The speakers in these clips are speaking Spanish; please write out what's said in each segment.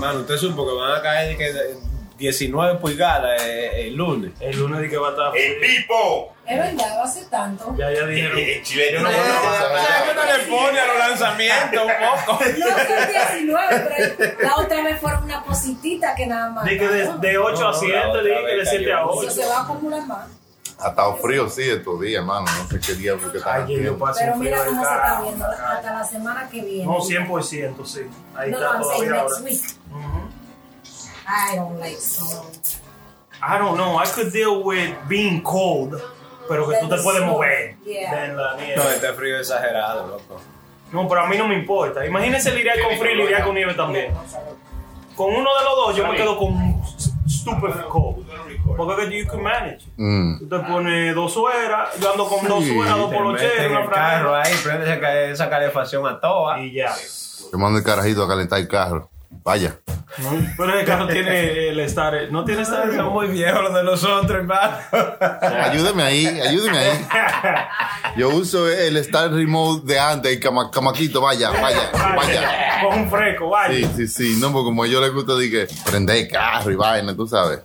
Hermano, usted supo que van a caer que 19 pulgadas eh, el lunes. El lunes di que va a estar. ¡El pipo! Es verdad, va a ser tanto. Ya, ya dijeron. El chileno no ¿Sabes que no le pone a los lanzamientos un poco? No son 19, pero la otra vez fueron una positita que nada más. Di que de, de 8 a No, 7, la otra di que de 7 a cayó. 8. Eso se va a acumular más. Ha estado frío, sí, estos días, hermano. No sé qué día porque está Pero mira frío cómo se está viendo hasta la semana que viene. No, 100%, sí. Ahí No, está no, todavía next ahora. week. I don't like snow. I don't know, I could deal with being cold, pero que tú te puedes mover. Yeah. Than la nieve. No, este frío exagerado, loco. No, pero a mí no me importa. Imagínense lidiar con frío y lidiar con nieve también. Con uno de los dos yo me quedo con stupid cold. Porque que you can manage. Mm. Tú te pones dos sueras, yo ando con dos Sí. sueras, dos Te metes polocheros, una el carro franela. ahí, prende esa, ca- esa calefacción a toa. Y ya. Te mando el carajito a calentar el carro. Vaya. Pero el carro tiene el estar, no tiene estar Son muy viejos los de nosotros, hermano. Ayúdeme ahí, ayúdeme ahí. Yo uso el Star Remote de antes, el cama- camaquito, vaya, vaya, vaya. Con un fresco, vaya. Sí, sí, sí. No, porque como a ellos les gusta de que prender el carro y vaina, tú sabes.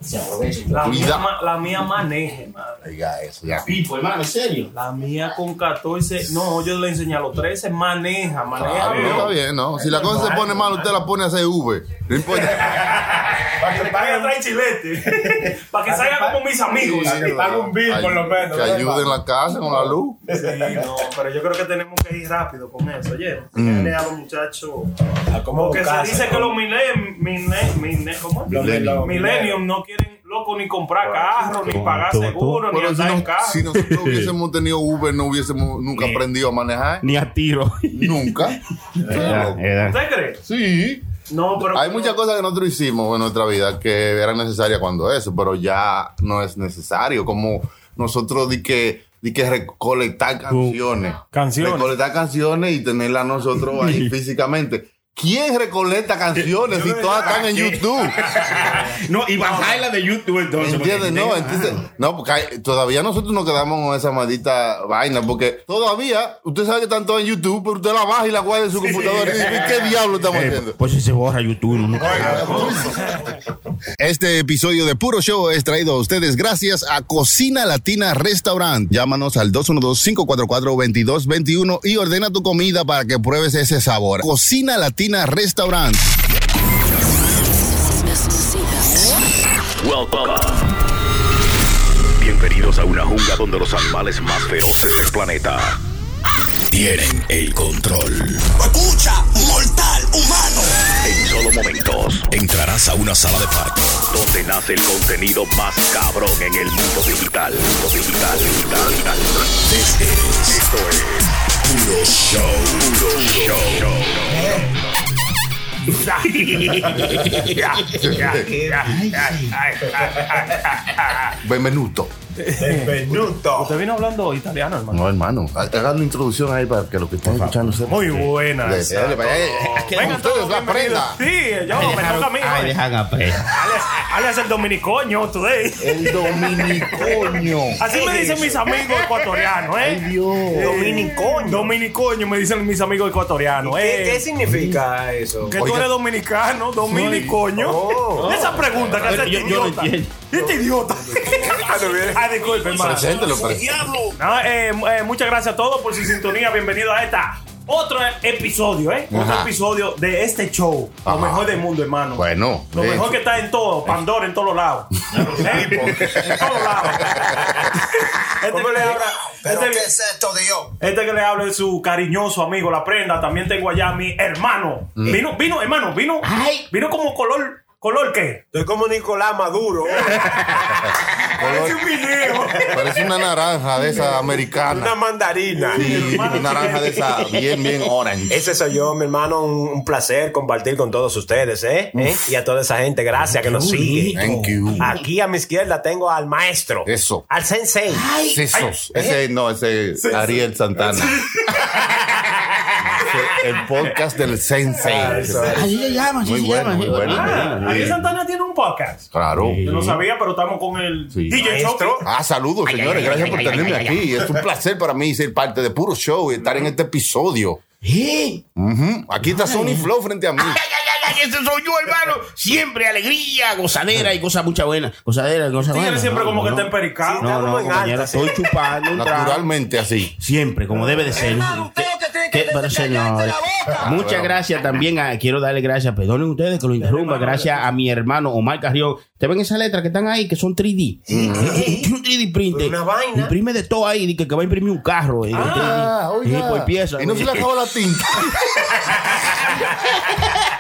La mía, Cuida. ma- la mía maneje, madre. Diga eso, ya. Pipo, hermano, ¿en serio? La mía con 14, no, yo le enseñé a los 13, maneja, maneja. Claro, está bien, ¿no? Si la cosa se pone mal, usted la pone a hacer V. No importa. Para que pague atrás chilete. Para que salga como mis amigos. Para que pague un bill, por lo menos. Que ayude en la casa con la luz. Sí, no, pero yo creo que tenemos que ir rápido con eso, oye. Mm. a los muchachos. Porque se dice que los millennium, no quieren, loco, ni comprar carro, ni pagar seguro, ni andar en carro. si nosotros hubiésemos tenido Uber, no hubiésemos nunca aprendido a manejar. Ni a tiro. Nunca. ¿Usted cree? Sí. No, pero. Hay muchas cosas que nosotros hicimos en nuestra vida que eran necesarias cuando eso, pero ya no es necesario. Como nosotros di que, di que recolectar canciones. canciones. Recolectar canciones y tenerlas nosotros ahí físicamente. ¿Quién recolecta canciones si todas están en YouTube? No, y bajarla de YouTube entonces. ¿Entiendes? No, entonces, no, porque hay- todavía nosotros nos quedamos con esa maldita vaina, porque todavía, usted sabe que están todas en YouTube, pero usted la baja y la guarda en su computadora y dice, ¿qué diablo estamos Eh, haciendo? pues si se borra YouTube. uno- Este episodio de Puro Show es traído a ustedes gracias a Cocina Latina Restaurant. Llámanos al 212-544-2221 y ordena tu comida para que pruebes ese sabor. Cocina Latina Restaurant. Welcome. Bienvenidos a una jungla donde los animales más feroces del planeta tienen el control. Escucha, mortal humano. En solo momentos entrarás a una sala de parto donde nace el contenido más cabrón en el mundo digital. Mundo digital, digital, digital. This is- esto es Puro Show. Puro Show. Benvenuto. Benvenuto. Usted vino hablando italiano, hermano. No, hermano, haga una introducción ahí para que los que están escuchando sepan. Muy buena. Dale, eh, que Vengan ustedes todos la prenda. Sí, yo, me toca a mí. Ay, dejan a pe- Alias, el dominicoño today. El dominicoño. Así me dicen mis amigos ecuatorianos, ¿eh? Dominicoño. Dominicoño me dicen mis amigos ecuatorianos, ¿Qué, ¿eh? qué significa eso? Que tú eres dominicano, dominicoño. Esa pregunta que hace este no idiota. Este idiota. ah, disculpe, hermano. Preséntelo, No, eh, eh, muchas gracias a todos por su sintonía. Bienvenido a esta otro episodo, ¿eh? Otro episodio de este show. Lo mejor del mundo, hermano. Bueno, Lo mejor que está en todo, Pandora en todos los lados. ¿Eh? en todos lados. este, que le habla, Pero este, ¿qué es esto, Dios? este que le habla es su cariñoso amigo, la prenda. También tengo allá a mi hermano. Vino, vino, hermano, vino. Vino como color, ¿color qué? Estoy como Nicolás Maduro. Parece un video. Parece una naranja de esa americana. Una mandarina. Sí, una naranja de esa bien, bien orange. Ese soy yo, mi hermano. Un, un placer compartir con todos ustedes, ¿eh? ¿Eh? Y a toda esa gente, gracias que nos sigue. Thank you. Aquí a mi izquierda tengo al maestro. Eso. Al sensei. Sesos. Ese no, ese es Ariel Santana. El podcast del Sensei. Es. Así se llama, así Muy se bueno, llama. muy bueno. Ah, Sí. Ariel Santana tiene un podcast. Claro. Yo no sabía, pero estamos con el Sí. DJ Maestro. Ah, saludos, señores. Gracias por tenerme aquí. Es un placer para mí ser parte de Puro Show y estar en este episodio. Eh. Aquí está Sony Flow frente a mí. ese soy yo, hermano. Siempre alegría, gozadera y cosas muchas buenas. Gozadera y cosas buenas. siempre No, como que no. está empericado. No, no, compañero, alta, sí. estoy chupando. Naturalmente así. Siempre, como debe de ser. Hermano, usted lo que. Pero, señores, muchas gracias también. A, quiero darle gracias, perdonen ustedes que lo interrumpa. Gracias a mi hermano Omar Carrión. ¿Te ven esas letras que están ahí que son 3D? Tiene un 3D printer. Una vaina. Imprime de todo ahí, que, que va a imprimir un carro. eh, Ah, 3D. oiga. Sí, por pieza. Y no se le acaba la tinta.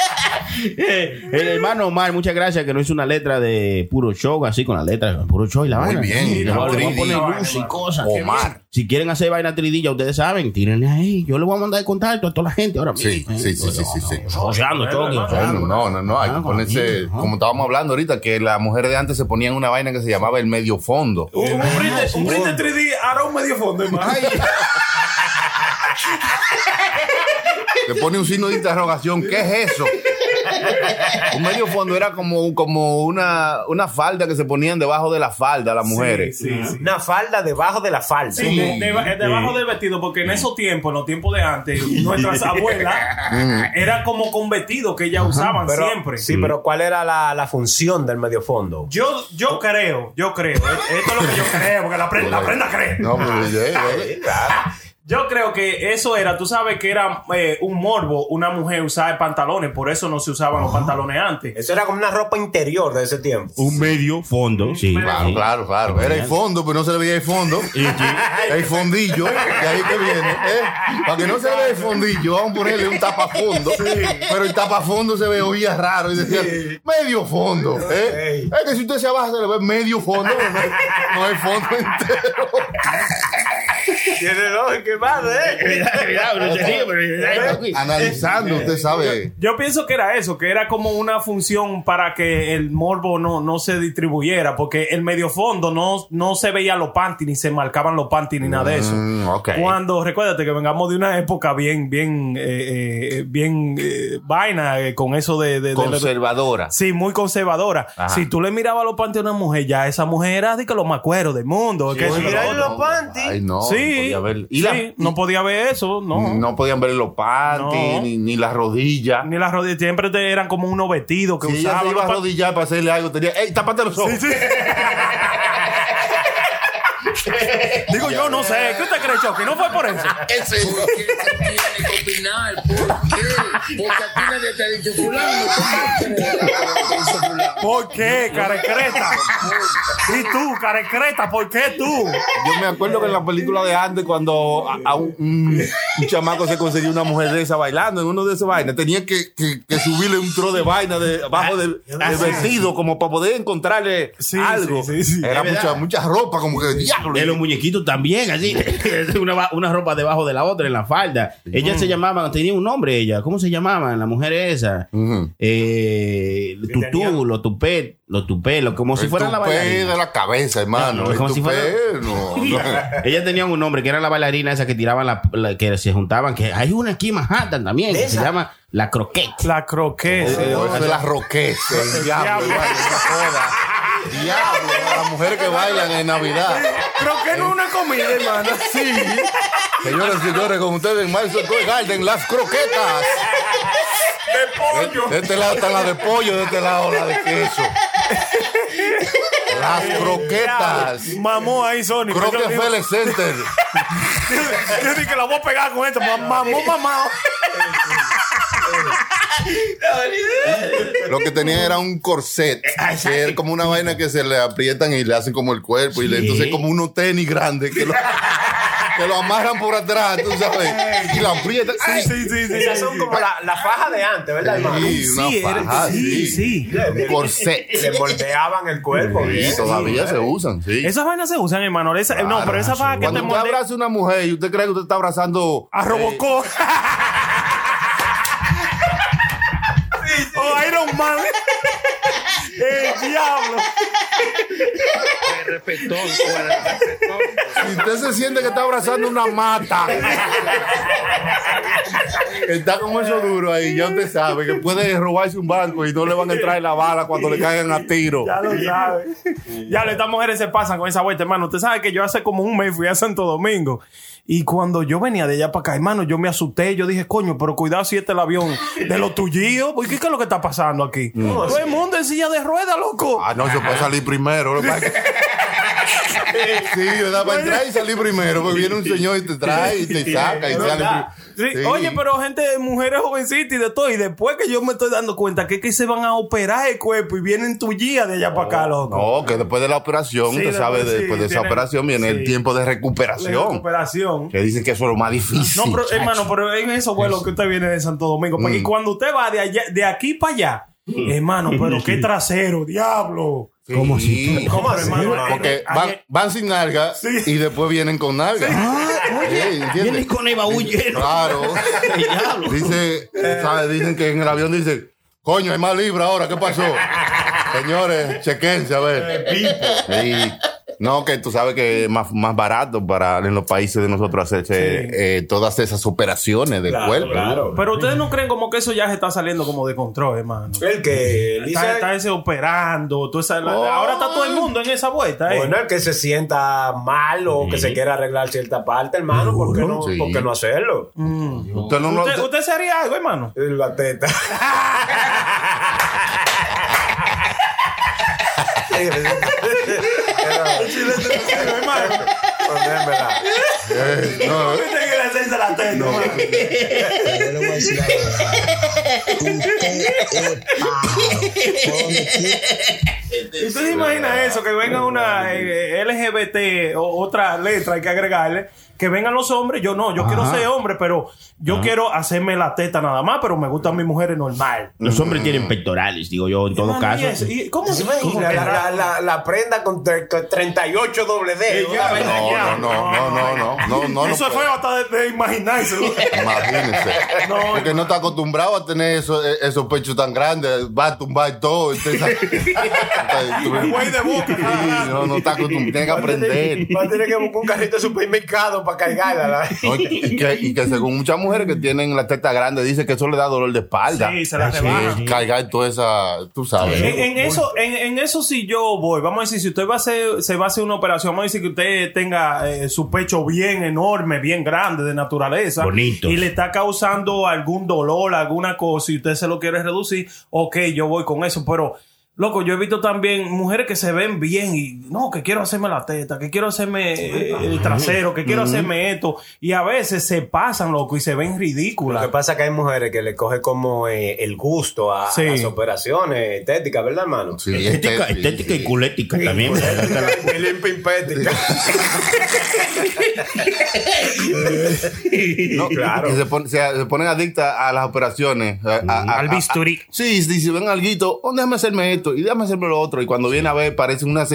Eh, el hermano Omar, muchas gracias que no hizo una letra de puro show, así con la letra de puro show y la Muy vaina. bien, Sí, le voy a- le voy a 3D. poner luz y cosas. Omar. Si quieren hacer vaina 3D, ya ustedes saben, tírenle ahí. Yo le voy a mandar el contacto a toda la gente ahora mismo. Sí, sí, sí, sí, sí, no, no, no, hay que ponerse, como estábamos hablando ahorita, que las mujeres de antes se ponían una vaina que se llamaba el medio fondo. Un print un print de 3D hará un medio fondo, hermano. Te pone un signo de interrogación, ¿qué es eso? Un medio fondo era como, como una, una falda que se ponían debajo de la falda las mujeres. Sí, sí. Una falda debajo de la falda. Sí, de- de- debajo del vestido, porque en esos tiempos, en los tiempos de antes, nuestras abuelas era como con vestido que ellas usaban Pero, siempre. Sí, pero ¿cuál era la, la función del medio fondo? Yo, yo creo, yo creo, eh, esto es lo que yo creo, porque la, pre- la prenda cree. No, pues, eh, eh. Yo creo que eso era, tú sabes que era eh, un morbo una mujer usar pantalones, por eso no se usaban los pantalones antes. Eso era como una ropa interior de ese tiempo. Un medio fondo, sí. Claro, Sí. claro, claro. Era el fondo, pero no se le veía el fondo. El fondillo, de ahí que viene. ¿eh? Para que no se vea el fondillo, vamos a ponerle un tapafondo. Pero el tapafondo se ve oía raro y decía medio fondo. ¿eh? Es que si usted se abaja se le ve medio fondo, pero no, no el fondo entero. Tiene lógica, hermano, ¿eh? Analizando, usted sabe. Yo pienso que era eso, que era como una función para que el morbo no, no se distribuyera, porque el medio fondo no, no se veía los panties, ni se marcaban los panties, ni nada de eso. Mm, ok. Cuando, recuérdate que vengamos de una época bien, bien, eh, eh, bien eh, vaina eh, con eso de... de- de- Conservadora. Sí, muy conservadora. Ajá. Si tú le mirabas los panties a una mujer, ya esa mujer era de que lo más cuero del mundo. que Mira otro. los panties. Ay, no. sí, no podía ver. Y sí, la- no podía ver eso, no. no podían ver los panties, No. ni, ni las rodillas. Ni las rodillas, siempre te- eran como unos vestidos que Si ella usaban. se iba a arrodillar para hacerle algo, tenía, ¡ey, tápate los ojos! Digo yo, no sé. ¿Qué usted cree, Chucky? No fue por eso. Ese. ¿Por qué se tiene que opinar? ¿Por qué? Porque a ti nadie te ha dicho fulano. ¿Por qué, carecreta? ¿Y tú, carecreta? ¿Por qué tú? Yo me acuerdo que en la película de antes, cuando a, a un, un- un chamaco se conseguía una mujer de esa bailando en uno de esos vainas, tenía que, que- que subirle un tro de vaina de, abajo del, del vestido, como para poder encontrarle Sí, algo. sí, sí, sí. Era mucha, mucha ropa, como que diablo. De los muñequitos también, así. una, una ropa debajo de la otra en la falda. Ellas se llamaban, tenía un nombre ella. ¿Cómo se llamaban las mujeres esas? Ujú. Eh, tutú, los tupet, los tupé, lo- como si El fueran la tupé bailarina. de la cabeza, hermano. No, El como si tupé, fuera- no, no. Ellas tenían un nombre que era la bailarina esa que tiraban la, la- que se juntaban, que hay una aquí en Manhattan también, que se llama la croquette. La croqueta. Eso de las roquetas, el diablo, joda. Diablo, las mujeres que bailan en Navidad. Croqueta no es una comida, hermano. Sí. Señoras y señores, con ustedes en Madison Square Garden, las croquetas. De pollo. De este lado están las de pollo, de este lado las de queso. Las croquetas. Mamó ahí, Sony. Rockefeller Center. Yo dije que la voy a pegar con esto. Mamó, mamá. Lo que tenían era un corset. Que era como una vaina que se le aprietan y le hacen como el cuerpo. Y le, entonces como unos tenis grandes que lo, que lo amarran por atrás, tú sabes. Y lo aprietan. Sí, sí, sí. Esas son como la, la faja de antes, ¿verdad, hermano? Sí, una Sí, faja, sí, sí. sí. Un corset. Le moldeaban el cuerpo. Sí, bien. todavía se usan, sí. Esas vainas se usan, hermano. Esa- no, pero esa faja que te Cuando usted molde abraza a una mujer y usted cree que usted está abrazando a Robocop. o Iron Man. El diablo. El respetón. Si usted se siente que está abrazando una mata, está con eso duro ahí, ya usted sabe que puede robarse un banco y no le van a entrar en la bala cuando le caigan a tiro. Ya lo sabe. Ya estas mujeres se pasan con esa vuelta, hermano. Usted sabe que yo hace como un mes fui a Santo Domingo. Y cuando yo venía de allá para acá, hermano, yo me asusté. Yo dije, coño, pero cuidado si este es el avión de los tuyos. ¿Qué, ¿Qué es lo que está pasando aquí? Todo el mundo en silla de ruedas, loco. Ah, no, eso puede salir primero. Sí, ¿verdad? Para entrar y salir primero, porque viene un señor y te trae y te saca y sale. Oye, pero gente, mujeres jovencitas y de todo. Y después que yo me estoy dando cuenta que, es que se van a operar el cuerpo y vienen tuyas de allá para acá, loco. No, que después de la operación, Sí, usted sabe, después sí, después de esa tiene- operación viene sí. el tiempo de recuperación. recuperación. Que dicen que eso es lo más difícil. No, pero hermano, pero en esos vuelos que usted viene de Santo Domingo, porque cuando usted va de allá, de aquí para allá, hermano, pero qué trasero, diablo. ¿Cómo así? ¿Cómo así? Porque van, van sin nalga y después vienen con nalga. Sí, ¿entiendes? Vienes con el baúl lleno. Claro. Dice, ¿sabe? Dicen que en el avión dice, coño, hay más libra ahora, ¿qué pasó? Señores, chequense a ver. Sí. No, que tú sabes que es más, más barato para en los países de nosotros hacerse eh, todas esas operaciones del cuerpo. Claro. Pero ustedes no creen como que eso ya se está saliendo como de control, hermano. El que Está, dice. está ese operando, tú esa- Oh. ahora está todo el mundo en esa vuelta, ¿eh? Bueno, el que se sienta mal o que se quiera arreglar cierta parte, hermano, ¿por qué no, Sí. por qué no hacerlo? Usted no, no- ¿Usted, usted se haría algo, hermano? La teta. hermano. Ponémela. eh, no, eh. Usted quiere hacerse la teta, hermano. Yo le voy a decir la verdad. ¿Usted se imagina eso? Que venga una eh, LGBT o otra letra hay que agregarle. Que vengan los hombres. Yo no, yo quiero ser hombre, pero yo quiero hacerme la teta nada más, pero me gustan mis mujeres normal. Los hombres tienen pectorales, digo yo, en todo caso. ¿y eso? ¿Y ¿Cómo se Imagina cómo la, la, la, la prenda con, tre- con 38 doble D. No, no, no, no, no, no, no, Eso no fue hasta de, de imaginarse. Imagínese. No, Porque no está acostumbrado a tener eso- eh, esos pechos tan grandes. Va a tumbar todo. Entonces, Güey de boca. No, no está acostumbrado. Tiene que aprender. Va a tener que buscar un carrito de supermercado para cargarla. No, y, que, y que según muchas mujeres que tienen la teta grande, dice que eso le da dolor de espalda. Sí, se la rebaja. Cargar toda esa, tú sabes. En, en eso, en, en eso sí yo voy. Vamos a decir, si usted va a hacer, se va a hacer una operación, vamos a decir que usted tenga eh, su pecho bien enorme, bien grande de naturaleza. Bonito. Y le está causando algún dolor, alguna cosa, y usted se lo quiere reducir, ok, yo voy con eso. Pero, loco, yo he visto también mujeres que se ven bien y, no, que quiero hacerme la teta, que quiero hacerme eh, el trasero, que quiero hacerme esto. Y a veces se pasan, loco, y se ven Lo ridículas. que pasa es que hay mujeres que le coge como eh, el gusto a, las operaciones estéticas, ¿verdad, hermano? Sí, Estética, estética y culética también. Y y. No, Claro. que se, pon- se- se ponen adictas a las operaciones. a- a- a- Al bisturí. a- sí, sí, si ven algo, oh, déjame hacerme esto y déjame hacerme lo otro. Y cuando viene a ver, parece una,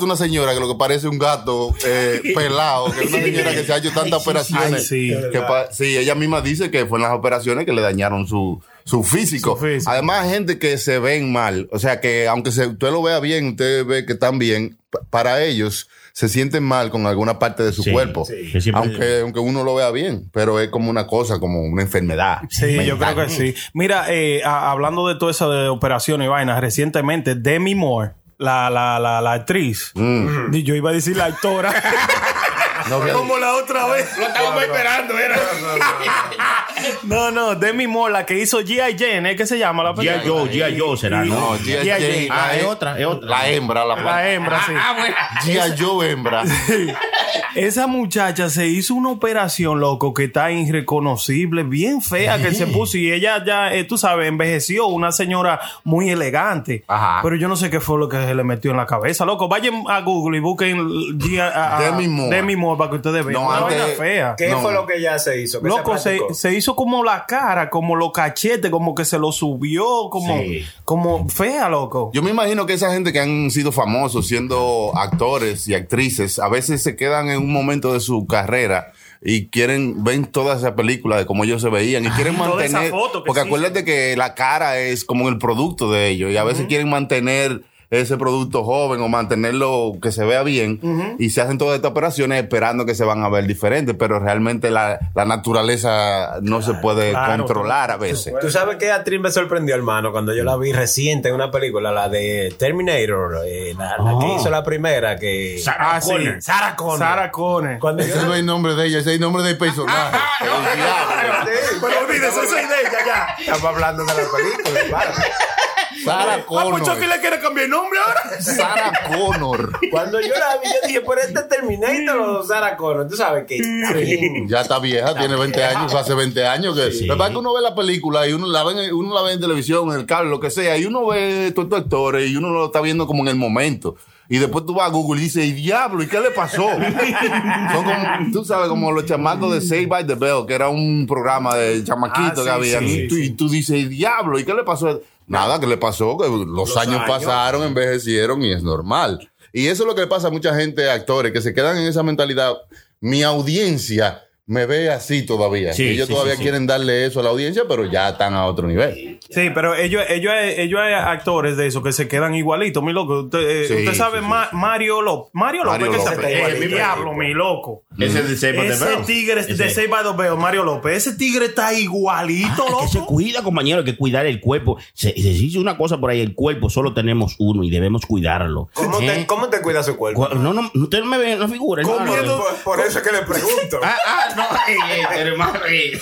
una señora que lo que parece un gato eh, pelado, que es una señora que se ha hecho tantas operaciones. Sí. que pa- sí, ella misma dice que fue en las operaciones que le dañaron su, su físico. Su físico. Además, hay gente que se ven mal. O sea, que aunque se- usted lo vea bien, usted ve que están bien, pa- para ellos se sienten mal con alguna parte de su Sí, cuerpo. sí. Aunque, aunque uno lo vea bien, pero es como una cosa, como una enfermedad. Sí, yo creo que sí. Mira, eh, a- hablando de todo eso de operaciones y vainas, recientemente Demi Moore, la, la, la, la actriz, y yo iba a decir la actora, No, como la otra vez. Lo estábamos esperando, era. No, no, Demi Moore, la que hizo G.I. Jane, ¿eh? ¿qué se llama la G.I. Joe, G.I. Joe será, ¿no? No, G.I. Jane, Ah, es otra, es otra. La hembra, la, La hembra, sí. Ah, bueno. G.I. Joe hembra. Esa muchacha se hizo una operación, loco, que está irreconocible, bien fea que se puso. Y ella ya, eh, tú sabes, envejeció, una señora muy elegante. Ajá. Pero yo no sé qué fue lo que se le metió en la cabeza, loco. Vayan a Google y busquen G- a- a- Demi Moore. Demi Moore para que ustedes vean. No, una antes- vaina fea. ¿Qué No. fue lo que ya se hizo? ¿Qué Loco, se, se, practicó? se hizo como la cara, como los cachetes, como que se lo subió, como, Sí. como fea, loco. Yo me imagino que esa gente que han sido famosos siendo actores y actrices, a veces se quedan en un momento de su carrera y quieren, ven toda esa película de cómo ellos se veían y quieren mantener, porque sí. acuérdate que la cara es como el producto de ellos y a veces quieren mantener ese producto joven o mantenerlo que se vea bien y se hacen todas estas operaciones esperando que se van a ver diferentes, pero realmente la, la naturaleza no se puede claro. controlar a veces. Tú sabes que actriz me sorprendió, hermano, cuando yo la vi reciente en una película, la de Terminator, eh, la, la que Oh. hizo la primera, que Sarah Ah, sí. Connor. Sarah Connor. Sarah Connor. Cuando yo Ese no es el nombre de ella, ese es el nombre del personaje. Pero olvídese, esa idea ya. Estamos hablando de la película, claro. Sarah Ah, pues Chucky Connor. le quiere cambiar el nombre ahora. Sarah Connor. Cuando yo la vi, yo dije, pero este Terminator o Sarah Connor. Tú sabes que. Ya está vieja, tiene 20 años, hace 20 años que. Lo que pasa es que uno ve la película y uno la ve, en- uno la ve en televisión, en el cable, lo que sea, y uno ve todos estos actores y uno lo está viendo como en el momento. Y después tú vas a Google y dices, "Y diablo! ¿Y qué le pasó? Son como, tú sabes, como los chamacos de Save by the Bell, que era un programa de chamaquito Ah, que sí, había. sí, y, tú, y tú dices, "Y diablo! ¿Y qué le pasó? Nada, que le pasó? Que los, años, años. pasaron, envejecieron y es normal. Y eso es lo que le pasa a mucha gente, actores, que se quedan en esa mentalidad. Mi audiencia me ve así todavía. Sí, ellos sí, todavía sí, sí. quieren darle eso a la audiencia, pero ya están a otro nivel. Sí, pero ellos, ellos, ellos hay actores de eso que se quedan igualitos, mi loco. Usted, eh, Sí, usted sabe sí, sí. Ma- Mario López. Mario López, que López. se igualito. diablo, mi loco. Ese es de Save by the Ese Bell. tigre de Ese. Save by the Bell, Mario López. Ese tigre está igualito, Ah, que se loco. cuida, compañero, hay que cuidar el cuerpo. Se, se dice una cosa por ahí, el cuerpo solo tenemos uno y debemos cuidarlo. ¿Cómo, ¿Eh? te, ¿Cómo te cuida su cuerpo? Cu- No, no, usted no me ve en la figura. Comiendo- Por, por eso es que le pregunto. Ah, ah, no, eh, pero, hermano, eh,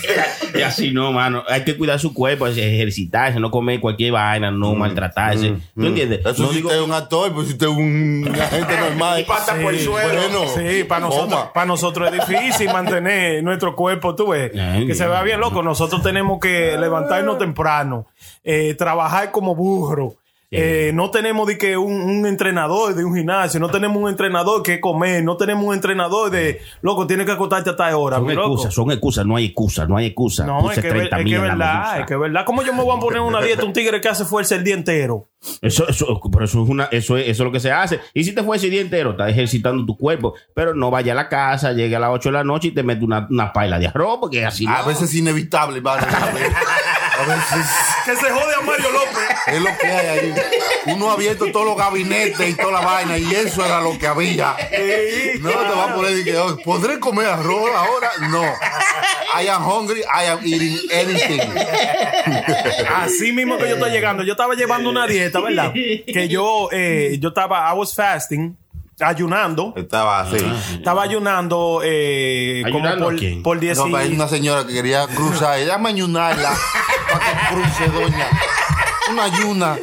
y así no, mano. Hay que cuidar su cuerpo, ejercitarse, no comer cualquier vaina, no maltratarse. ¿Tú entiendes? Eso no si digo, usted es un actor, pues si usted es un agente normal. Y pasa por el suelo. Bueno, Sí, para nosotros, coma. para nosotros es difícil mantener nuestro cuerpo, tú ves, Ay, que se vea bien loco. Nosotros tenemos que levantarnos temprano, eh, trabajar como burro. Eh, no tenemos de que un, un entrenador de un gimnasio, no tenemos un entrenador que comer, no tenemos un entrenador de loco, tienes que acostarte hasta ahora. son mi loco. excusas, son excusas, no hay excusa, no hay excusa. No, Puse es que, ver- 30 es que verdad, es que verdad. ¿Cómo yo me voy a poner una dieta un tigre que hace fuerza el día entero? Eso, eso, pero eso es una, eso es, eso es lo que se hace. Y si te fue ese día entero, estás ejercitando tu cuerpo, pero no vaya a la casa, llegue a las 8 de la noche y te mete una, una paila de arroz, porque así A no. veces es inevitable, vale. A veces Que se jode a Mario López. es lo que hay ahí. Uno ha abierto todos los gabinetes y toda la vaina, y eso era lo que había. No te va a poner y que "Oh, ¿podré comer arroz ahora? No. I am hungry, I am eating anything. Así mismo que yo estoy llegando. Yo estaba llevando una dieta, ¿verdad? Que yo, eh, yo estaba, I was fasting, ayunando. Estaba así. Estaba ayunando, eh, como ¿Ayunando por, quién? por 10 No, pero hay una señora que quería cruzar. Ella me ayunarla para que cruce, doña. Una ayuna.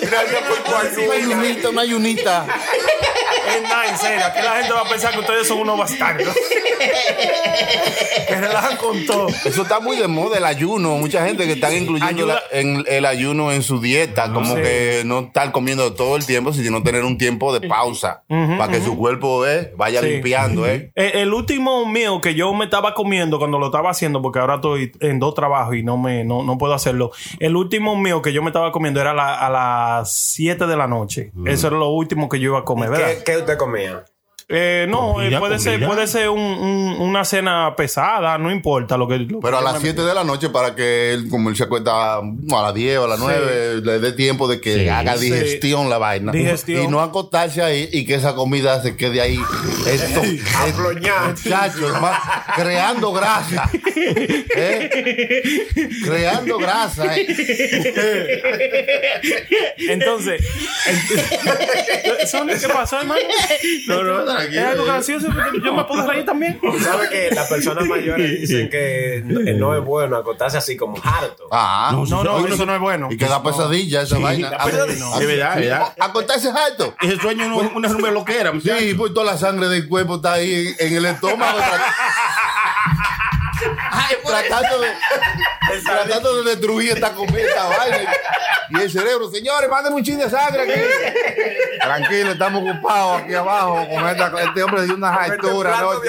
Una ayunita, una ayunita. Nada, en serio. Aquí la gente va a pensar que ustedes son unos bastardos. que relajan con todo. Eso está muy de moda, el ayuno. Mucha gente que están incluyendo Ayuda- la- en el ayuno en su dieta. Como que no estar comiendo todo el tiempo, sino tener un tiempo de pausa. para que su cuerpo eh, vaya Sí. limpiando. Eh. Eh, el último meal que yo me estaba comiendo cuando lo estaba haciendo, porque ahora estoy en dos trabajos y no me no, no puedo hacerlo. El último meal que yo me estaba comiendo era la- a las 7 de la noche. Eso era lo último que yo iba a comer, ¿verdad? ¿Qué, qué comía? Eh, no, Comida, eh, puede ser puede ser un- un- una cena pesada, no importa lo que. lo Pero a las me- 7 de la noche para que él, como él se acuesta a las 10 o a las 9, le dé tiempo de que Sí. haga Sí. digestión la vaina. Digestión. Y no acostarse ahí y que esa comida se quede ahí. Esto, Afloñar. Muchachos, más, creando grasa. ¿Eh? Creando grasa. ¿eh? Entonces, ent- Sony, ¿qué pasó, hermano? No, no, ¿Es algo gracioso? Yo me puedo reír también. ¿Sabe que las personas mayores dicen que no no es bueno acostarse así como harto? Ah, No, No, no, Oye, eso no es bueno. y que da pesadilla esa vaina. Ah, pesadilla. De verdad, de verdad. Acostarse alto. Ese sueño no es una nube loquera. Sí, pues toda la sangre del cuerpo está ahí en, en el estómago. tra- tratando, de, tratando de destruir esta comida, esta vaina. Y el cerebro, señores, mándenme un chin de sangre aquí. Tranquilo, estamos ocupados aquí abajo con esta- este hombre de unas alturas. arroz.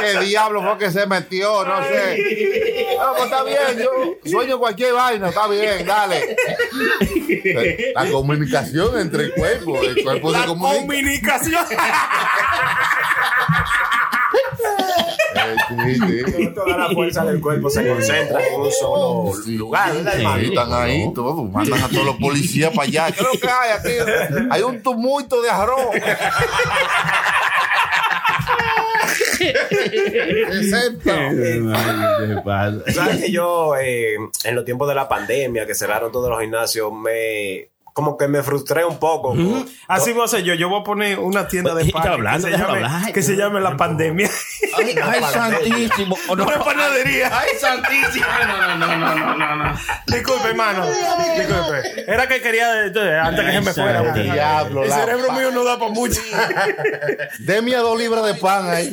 ¿Qué diablo fue que se metió? No sé. No, pues está bien, yo sueño cualquier vaina, está bien, dale. La comunicación entre el cuerpo, el cuerpo se La comunica. comunicación. Sí. Toda la fuerza del cuerpo se concentra en un solo lugar, están ahí todos, mandan a todos los policías para allá. ¿Qué es lo que hay aquí? Hay un tumulto de arroz. ¿Sabes que yo, eh, en los tiempos de la pandemia, que cerraron todos los gimnasios, me. Como que me frustré un poco. Así voy a hacer yo. Yo voy a poner una tienda de Está pan hablando, que, se déjalo llame, hablar. que se llame La Pandemia. Ay, ay, santísimo. O no, Una panadería. Ay, santísimo. No, no, no, no, no, no. Disculpe, hermano. Disculpe. Era que quería, antes que se me fuera. diablo, El cerebro mío no da para mucho. Deme a dos libras de pan ahí.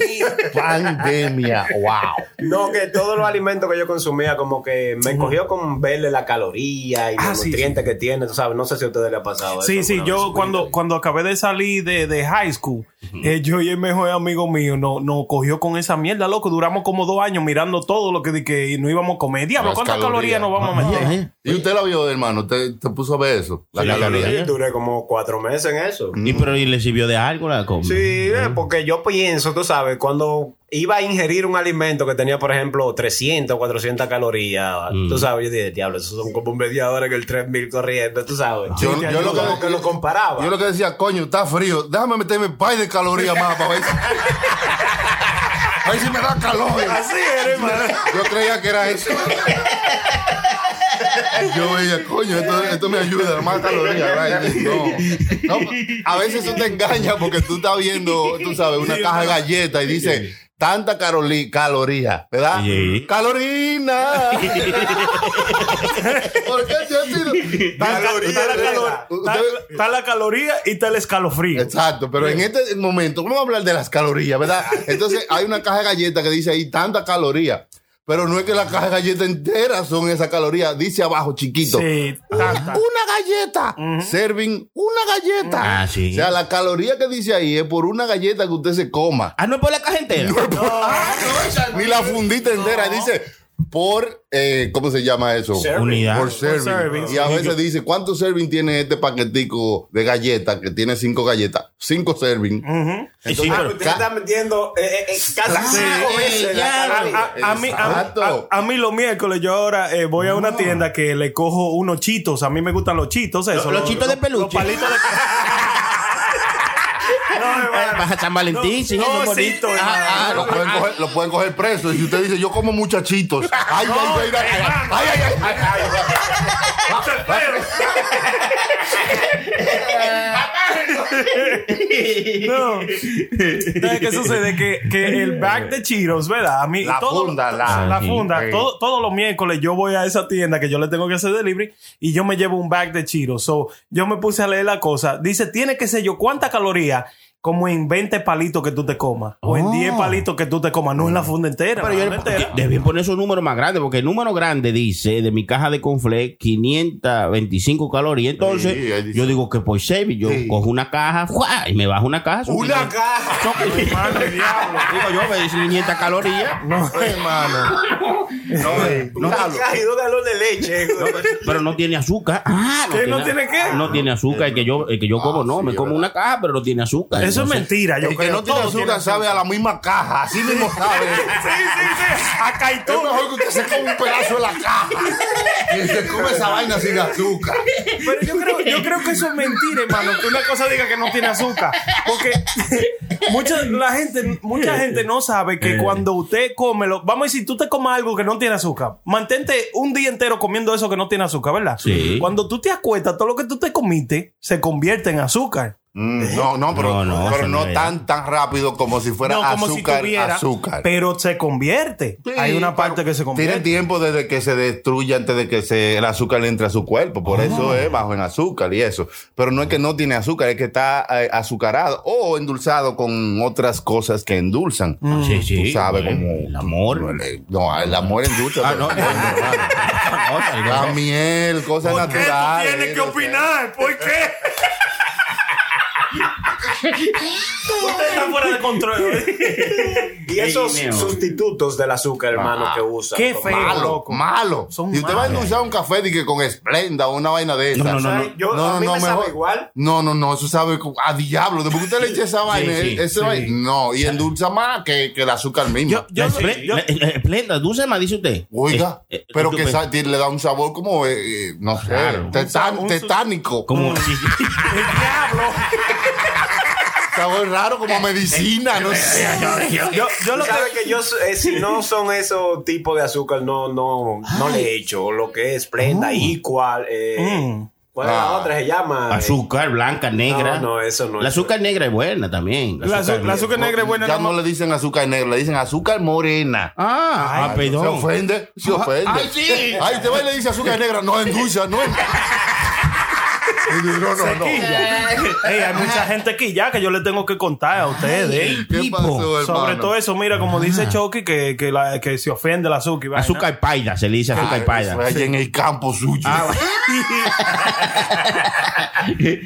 Pandemia. Wow. No, que todos los alimentos que yo consumía, como que me cogió con verle la caloría y Ah, los sí, nutrientes que tiene, tú sabes. No sé si a ustedes les ha pasado Sí, eso sí, yo cuando, cuando acabé de salir de, de high school, eh, yo y el mejor amigo mío nos no cogió con esa mierda, loco. Duramos como dos años mirando todo lo que, di que no íbamos a comer. Diablo, Las ¿cuántas calorías, calorías. nos vamos a meter? ¿Y usted la vio, hermano? ¿Te, te puso a ver eso? La Sí, caloría. Sí, duré como cuatro meses en eso. ¿Y pero y le sirvió de algo la comida? Sí, eh, porque yo pienso, tú sabes, cuando iba a ingerir un alimento que tenía, por ejemplo, 300 o 400 calorías, tú sabes, yo dije, diablo, eso son como media hora en el 3000 corriendo, tú sabes. Yo, Sí, yo lo como que, que lo comparaba. Yo lo que decía, coño, está frío. Déjame meterme un par de calorías más para ver si, a ver si me da calor. Así era, hermano. Yo creía que era eso. Yo veía, coño, esto, esto me ayuda, más calorías. No. No, a veces eso te engaña porque tú estás viendo, tú sabes, una caja de galletas y dice tanta caloría, ¿verdad? Sí. Calorina. ¿Por qué sido? Está, la- caloría y está el escalofrío. Exacto, pero en este momento, vamos a hablar de las calorías, ¿verdad? Entonces hay una caja de galletas que dice ahí tanta caloría. Pero no es que la caja de galletas entera son esas calorías. Dice abajo chiquito. Sí, tanta. Una galleta. Serving una galleta. Ah, sí. O sea, la caloría que dice ahí es por una galleta que usted se coma. Ah, no es por la caja entera. Ni la fundita entera. Dice por, eh, ¿cómo se llama eso? Unidad. Por serving. serving. Y a veces dice, ¿cuánto serving tiene este paquetico de galletas que tiene cinco galletas? Cinco serving. Sí, sí, Ah, pero- usted está metiendo eh, eh, eh, casi Sí, cinco veces. A, a mí, a, Exacto. a- a mí los miércoles yo ahora eh, voy a una tienda que le cojo unos chitos. A mí me gustan los chitos, eso. Los- los chitos de peluche. Los palitos de... no, Vas a San Valentín, sí, no, bonito. Ah, ah, ah, lo, ah, pueden ah. coger, lo pueden coger preso. Y si usted dice, yo como muchachitos. Ay, ay, ay, ay, ay, ay, ay. No. Entonces, ¿qué sucede? Que, que el bag de Chiros, ¿verdad? A mí, la todo, funda, la, la funda. Todos los miércoles yo voy a esa tienda que yo le tengo que hacer delivery y yo me llevo un bag de Chiros. So, yo me puse a leer la cosa. Dice, tiene que ser yo cuánta caloría como en 20 palitos que tú te comas. O en Oh. 10 palitos que tú te comas. No en la funda entera. Pero yo entera. debí poner esos números más grandes, porque el número grande dice de mi caja de confle 525 calorías. Entonces, Sí, yo digo que por saving, yo Sí. cojo una caja ¡fua! y me bajo una caja. son Una 500. caja. Son- Hermano, diablo. Digo yo, me dice 500 calorías. No, hermano. Una caja y dos galones de leche. Pero no tiene azúcar. Ah, ¿Qué, no tiene qué? No tiene azúcar. El que yo, el que yo como, no. sí, me como verdad. una caja, pero no tiene azúcar. Eso es mentira. Yo El que creo. no tiene Todo azúcar sabe a la misma caja. Así mismo sabe. Sí, sí, sí. Acá y Es mejor que usted se coma un pedazo de la caja. Y se come esa vaina sin azúcar. Pero yo creo, yo creo que eso es mentira, hermano. Que una cosa diga que no tiene azúcar. Porque mucha, la gente, mucha gente no sabe que cuando usted come, lo, vamos a decir, tú te comas algo que no tiene azúcar. Mantente un día entero comiendo eso que no tiene azúcar, ¿verdad? Sí. Cuando tú te acuestas, todo lo que tú te comiste se convierte en azúcar. Mm, no, no, pero No, no, pero no tan tan rápido como si fuera No como azúcar, si tuviera, azúcar. pero se convierte. Sí, Hay una parte que se convierte. Tiene tiempo desde que se destruye antes de que se, el azúcar le entre a su cuerpo. Por eso Ah. es bajo en azúcar y eso. Pero no es que no tiene azúcar, es que está eh, azucarado o endulzado con otras cosas que endulzan. Sí, sí. Tú sabes, Bueno, como. El amor. No, el amor endulza. Ah, no, no, no, La no. miel, cosas ¿Por qué tú naturales. tienes que opinar? ¿Por qué? Usted está fuera de control. Y esos Ey, sustitutos del azúcar, hermano, Ah, que usan. qué feo. Malo, loco. malo. Son y usted va a endulzar un café de que con Esplenda o una vaina de esa. No, no, no. Yo, a mí me sabe igual. No, no, no, eso sabe a diablo. Después que usted le eche esa vaina, sí, ese sí. vaina- no, y endulza más que, que el azúcar mismo. Yo, eh, Esplenda, dulce más, dice usted. Oiga, Eh, eh, pero ¿tú que sa- le da un sabor como, eh, eh, no sé, Claro. tetán- tetánico. Como el diablo. Sabor raro como a medicina, no sé. Yo, yo Tú lo que. sabes que yo, eh, si no son esos tipos de azúcar, no, no, no le he hecho. Lo que es Splenda, Equal, eh, Mm. ¿cuál es la Ah. otra? Se llama. eh, azúcar blanca, negra. No, no, eso no La es. azúcar negra es buena también. La, azu- la azúcar negra es buena. Ya no le dicen azúcar negra, le dicen azúcar morena. Ah, ah, Se perdón. ofende, se ofende. Ay, sí. Ay, te va y le dice azúcar negra, no endulza, no. No, no, no. Ey, hay mucha gente aquí ya que yo le tengo que contar a ustedes. ¿Qué tipo. pasó, hermano? Sobre todo eso, mira, como dice Chucky, que, que, la- que se ofende el azúcar. y vaina. Azúcar paida, se le dice azúcar Ay, paida. allá en el campo suyo. Ah,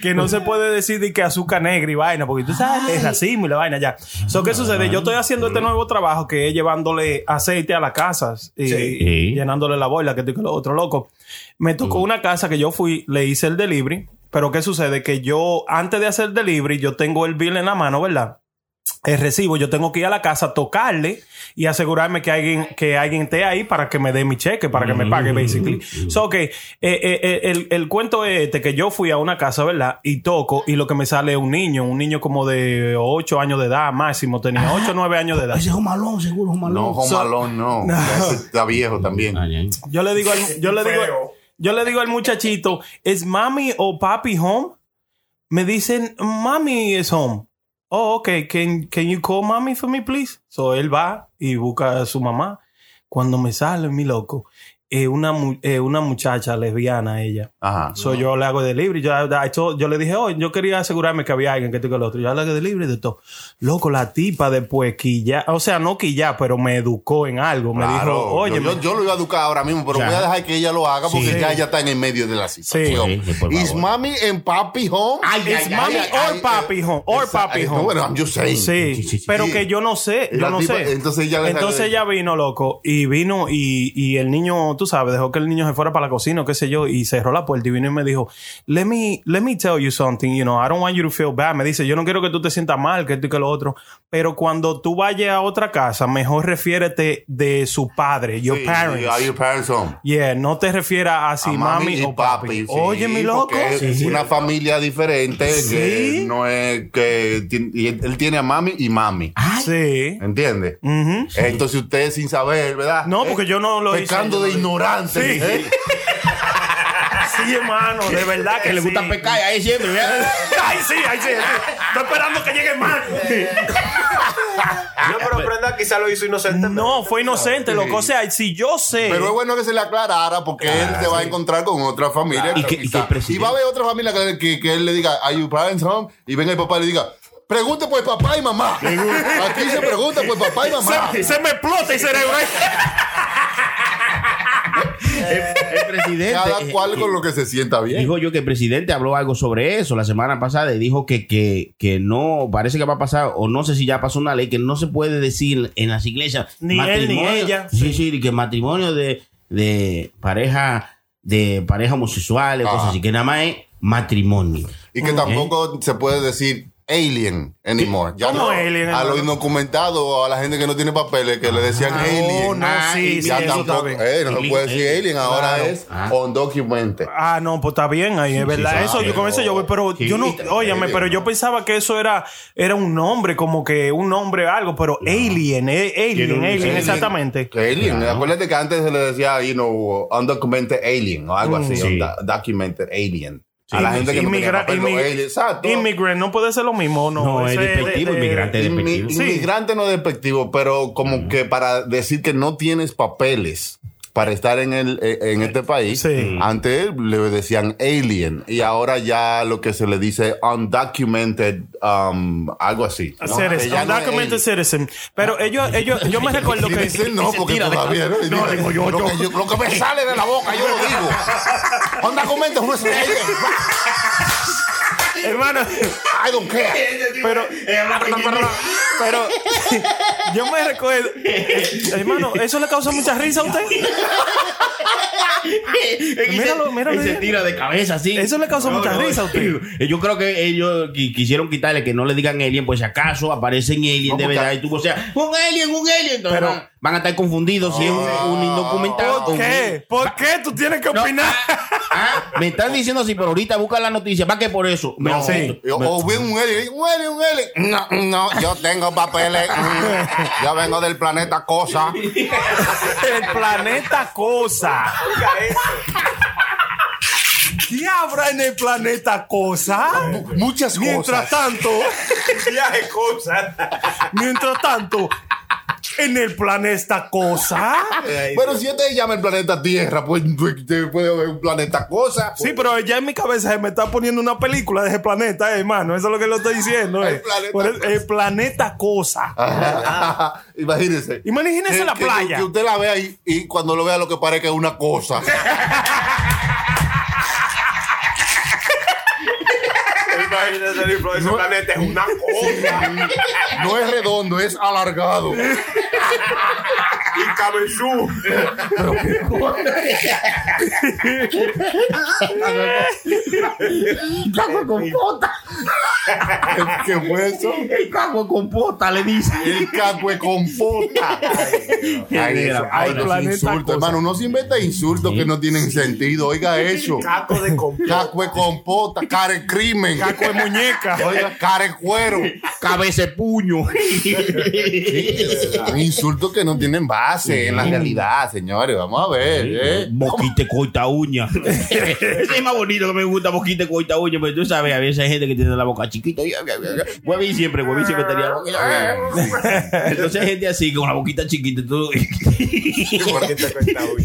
que no se puede decir de que azúcar negra y vaina, porque tú sabes, es racismo y la vaina ya. So, ¿Qué sucede? Yo estoy haciendo este nuevo trabajo que es llevándole aceite a las casas y, y llenándole la boila, que estoy con lo otro loco. Me tocó una casa que yo fui, le hice el delivery, pero ¿qué sucede? Que yo, antes de hacer el delivery, yo tengo el bill en la mano, ¿verdad? el recibo, yo tengo que ir a la casa, tocarle y asegurarme que alguien, que alguien esté ahí para que me dé mi cheque, para que me pague, basically. So, ok, eh, eh, eh, el, el cuento es este, que yo fui a una casa, ¿verdad? Y toco, y lo que me sale es un niño, un niño como de 8 años de edad, máximo, tenía 8 o 9 años de edad. Ese es un malón, seguro, un malón. No, Home So- no. Ese está viejo también. Yo le digo al, yo le digo, yo le digo al muchachito, ¿es mami o papi home? Me dicen, mami is home. Oh, okay. Can, can you call mommy for me, please? So él va y busca a su mamá. Cuando me sale, mi loco, eh, una, mu- eh, una muchacha lesbiana ella. Ajá. So yo le hago delivery. Yo, I told- yo le dije, oh, yo quería asegurarme que había alguien que esto y que lo otro. Yo le hago delivery de todo. Loco, la tipa después quilla, o sea, no quilla, pero me educó en algo. Me Claro, dijo, oye, yo, yo, yo lo iba a educar ahora mismo, pero Ya. voy a dejar que ella lo haga porque Sí. ya ella está en el medio de la situación. Sí. Is mommy and papi home? Ay, It's ay, mommy ay, or ay, papi eh, home. Or esa- papi eh, home. no, bueno, I'm just saying. Sí, Sí, sí, sí. pero Sí. que yo no sé, yo La no tipa- sé. entonces ella le- Entonces ella vino, loco, y vino y, y el niño, tú sabes, dejó que el niño se fuera para la cocina, o qué sé yo, y cerró la puerta y vino y me dijo, let me, let me tell you something, you know, I don't want you to feel bad. Me dice, yo no quiero que tú te sientas mal, que esto y que lo otro, pero cuando tú vayas a otra casa, mejor refiérete de su padre, your Sí, parents. Are your parents home? Yeah, no te refieras a si A mami, o papi. sí, Oye, mi loco. Es una familia diferente que no es que y él, él tiene a mami y mami. Sí. ¿Entiendes? Ujú. Entonces usted sin saber, ¿verdad? No, porque yo no lo hice, Pecando de. Ignorante. Sí. ¿eh? Sí, hermano, de verdad que Que le gusta sí. pecar ahí siempre, ¿verdad? Ay, sí, ay, sí. Estoy esperando que llegue más. No, pero Brenda quizá lo hizo inocente. No, fue inocente, loco. O sea, si yo sé. Pero es bueno que se le aclarara porque él se va a encontrar con otra familia. Y que- y que va a haber otra familia que, que- que él le diga, ¿Are your parents home? Y venga el papá y le diga, pregunte por papá y mamá. Aquí se pregunta por papá y mamá. se, se me explota el cerebro. El, presidente. Cada eh, cual con lo que se sienta bien. Dijo yo que el presidente habló algo sobre eso la semana pasada y dijo que, que, que no, parece que va a pasar, o no sé si ya pasó una ley que no se puede decir en las iglesias. Ni él ni matrimonio- ella. Sí, sí, que matrimonio de, de pareja, de pareja homosexuales, Ajá. cosas así, que nada más es matrimonio. Y que tampoco se puede decir alien anymore. Ya ¿Cómo no. alien, a los indocumentados o a la gente que no tiene papeles que le decían alien. no, sí, ya sí, eso tampoco. eh, no se puede decir alien, ahora Claro. es Ah. undocumented. Ah, no, pues está bien ahí, es verdad. sí, eso, yo con eso yo voy, pero sí, yo no, alien, pero yo no. pensaba que eso era, era un nombre, como que un nombre algo, pero alien, eh, alien, alien, alien. exactamente. Alien, acuérdate que antes se le decía, you know, undocumented alien o algo así, Sí. undocumented alien. a la gente que no Inmigra- los inmi- exacto. Immigrant, no puede ser lo mismo, no. No, es despectivo, de- de- inmigrante Inmi- despectivo. Sí. Inmigrante no despectivo, pero como que para decir que no tienes papeles para estar en el eh, en este país, Sí. antes le decían alien y ahora ya lo que se le dice undocumented, um, algo así. ¿no? Citizen, no undocumented citizen. Pero ellos, ellos, yo me recuerdo que. Citizen no, porque todavía no. No, digo yo, lo, yo. Que yo- lo que me sale de la boca, yo lo digo. Undocumented no es alien. hermano, I don't care. pero, pero, yo me recuerdo, hermano, ¿eso le causa mucha risa a usted? Míralo, míralo. Se tira de cabeza así. Eso le causa mucha risa a usted. Yo creo que ellos qui- quisieron quitarle que no le digan alien, pues si acaso aparecen alien de verdad. Y tú, o sea, un alien, un alien. Pero- van- a estar confundidos si es un, un indocumentado. ¿Por qué? ¿Por qué tú tienes que opinar? ah, me están diciendo así, pero ahorita busca la noticia. ¿Para qué por eso? Me- sí. O vi un alien, un alien, un alien. No, no, yo tengo papeles. Mm, Yo vengo del planeta Cosa. El planeta Cosa. ¿Qué habrá en el planeta Cosa? Muchas Mientras cosas. tanto, Viaje cosas. mientras tanto, en el planeta Cosa. Pero si este llama el planeta Tierra, pues te puede haber un planeta Cosa. Sí, pero ya en mi cabeza se me está poniendo una película de ese planeta, eh, hermano. Eso es lo que lo estoy diciendo. El eh. planeta el Cosa. Imagínese. Imagínese Que- la que- playa. Que usted la vea y, y cuando lo vea lo que parezca es una cosa. Imagínate el influencer ese planeta es una cosa. No es redondo, es alargado. Y cabezú. Cago con pota. ¿Qué fue eso? El cago con pota, le dice. El cacue con pota. Ay, ay, planeta insultos, hermano. No se inventa insultos que no tienen sentido. Oiga eso. Caco de completo. Cacue con pota, care crimen. Caco de muñeca. Oiga, care cuero. Cabeza de puño. Insultos que no tienen base en la realidad, señores. Vamos a ver. ¿eh? Boquite coita uña. Ese es más bonito que me gusta, boquite coita uña. Pero tú sabes, a veces hay gente que tiene la boca chiquita. Huevín siempre, huevín siempre tenía la boca. Entonces hay gente así, con la boquita chiquita. Tú...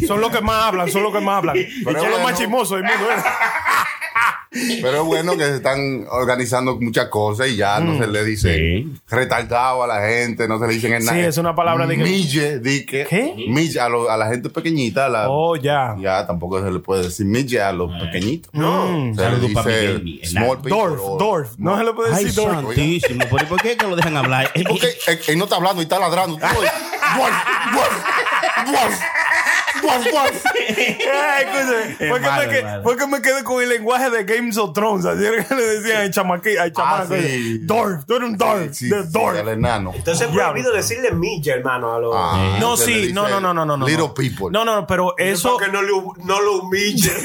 Son los que más hablan, son los que más hablan. Y son los más chismosos del mundo. Pero es bueno que se están organizando muchas cosas y ya no se le dice Sí. retardado a la gente, no se le dicen en nada. Sí, es una palabra de que- Mille, di que. ¿Qué? Mille, a, lo- a la gente pequeñita, a la- Oh, ya. ya tampoco se le puede decir mille a los pequeñitos. No. Se le pa' dice mi small people Dorf, o- Dorf. No se le puede Ay, decir Dorf. santísimo. ¿Por por qué que lo dejan hablar? Porque él, él no está hablando y está ladrando. Dorf, Dorf, Dorf, Dorf, Dorf, Dorf. Ay, escúchame, Es fue, que malo, me fue que me quedé con el lenguaje de Games of Thrones. Así era que le decían al chamaquí, al chamaco. Ah, sí. Dorf, tú eres un Dorf, Sí, de sí, Dorf. el enano. Entonces es prohibido decirle milla, hermano, a los. Ah, No, sí, no, no, no, no, no. no. Little people. No, no, pero eso. Para que no lo, no lo humille.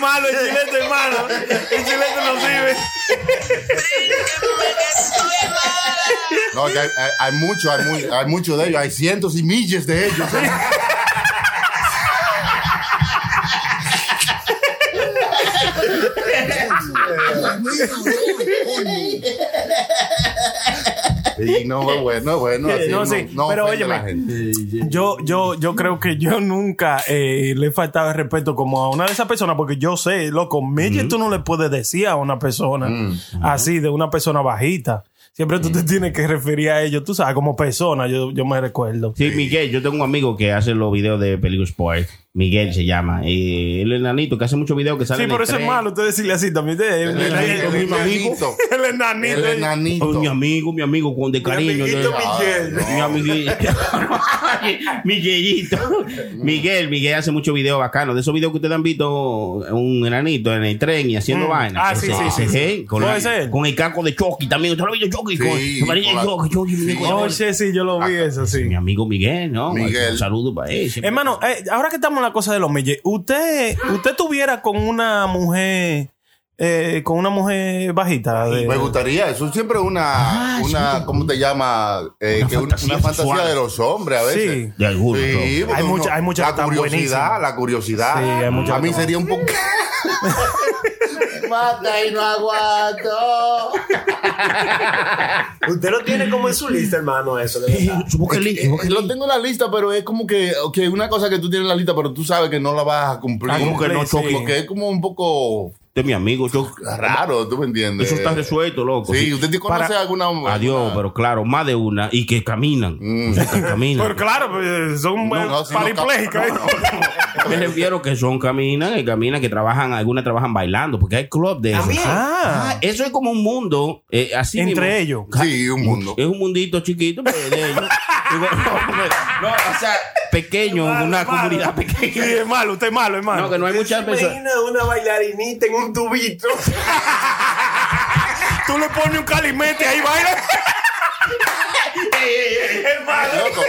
es malo el chilete, hermano. El chilete no sirve. No, que hay, hay, hay mucho, hay, muy- hay muchos de ellos, hay cientos y miles de ellos. Sí, no, bueno, bueno. Así No, no, sí, no pero gente. Yo, yo, yo creo que yo nunca eh, le he faltado el respeto como a una de esas personas, porque yo sé, loco, Midget tú no le puedes decir a una persona así, de una persona bajita. Siempre tú te tienes que referir a ellos, tú sabes, como persona, yo, yo me recuerdo. Sí, Miguel, yo tengo un amigo que hace los videos de Peligro Sport. Miguel se llama. Y el enanito que hace muchos videos que sale Sí, en el pero eso es malo, usted decirle así también. El, El el- enanito, el- mi el- enanito. el enanito. El enanito. Oh, mi amigo, mi amigo, con de cariño. amiguito yo- Miguel. Mi amiguito. Miguelito. Miguel, Miguel hace muchos videos bacanos. De esos videos que ustedes han visto, un enanito en el tren y haciendo Mm. vainas. Ah, sí, Ese- sí, ese sí, sí. Con, la- con el caco de Chucky también. ¿Usted lo ha visto Chucky? Sí, con, María con la- Chucky, Chucky, sí. Oh, sí, sí, yo lo vi eso, sí. Mi amigo Miguel, ¿no? Miguel. Un saludo para él. Hermano, eh, ahora que estamos la cosa de los milles, usted, usted tuviera con una mujer, eh, con una mujer bajita. De, Me gustaría, eso siempre es una, una ¿cómo te llama? Eh, Una que fantasía una fantasía sexual. de los hombres a veces. Sí. De algunos. Hay mucha- hay muchas La curiosidad, la curiosidad. Sí, hay muchas a mí sería un poco. Mata y no aguanto. Usted lo tiene como en su lista, hermano, eso. De verdad. Lo tengo en la lista, pero es como que, que una cosa que tú tienes en la lista, pero tú sabes que no la vas a cumplir. Ah, Como que no Sí. choque. Porque es como un poco Usted es mi amigo. Yo, Raro, tú me entiendes. eso está resuelto, loco. Sí, ¿usted te conoce Para- alguna Adiós, pero claro, más de una. Y que caminan. Sea, que caminan. Pero claro, pues, son No, eh, no, si no, parapléjicos. no, no, Me refiero que son caminan, que caminan, que trabajan, algunas trabajan bailando, porque hay club de eso. Ah, Ah, eso es como un mundo eh, así entre mismo. ellos. Sí, un mundo. Es un mundito chiquito pero de ellos. Digo, no, no, o sea, pequeño, una comunidad Sí, pequeña. es malo, usted es malo, hermano. No, que no hay muchas personas. Imagina una bailarinita en un tubito. Tú le pones un calimete ahí, baila. Loco,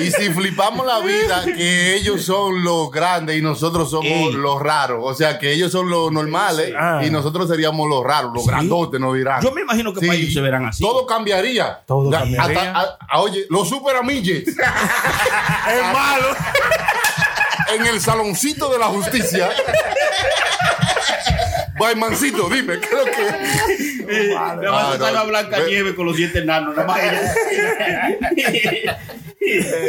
Y si flipamos la vida, que ellos son los grandes y nosotros somos Ey. los raros. O sea, que ellos son los normales Ah. y nosotros seríamos los raros, los grandotes, nos dirán. Yo me imagino que para ellos se verán así. Todo cambiaría. Todo cambiaría. hasta- a- a- oye, los super amigues Es malo. en el saloncito de la justicia. Baimancito, dime, creo que. Nada más Ah, está no. la Blanca Ve- Nieve con los dientes enanos, nada más.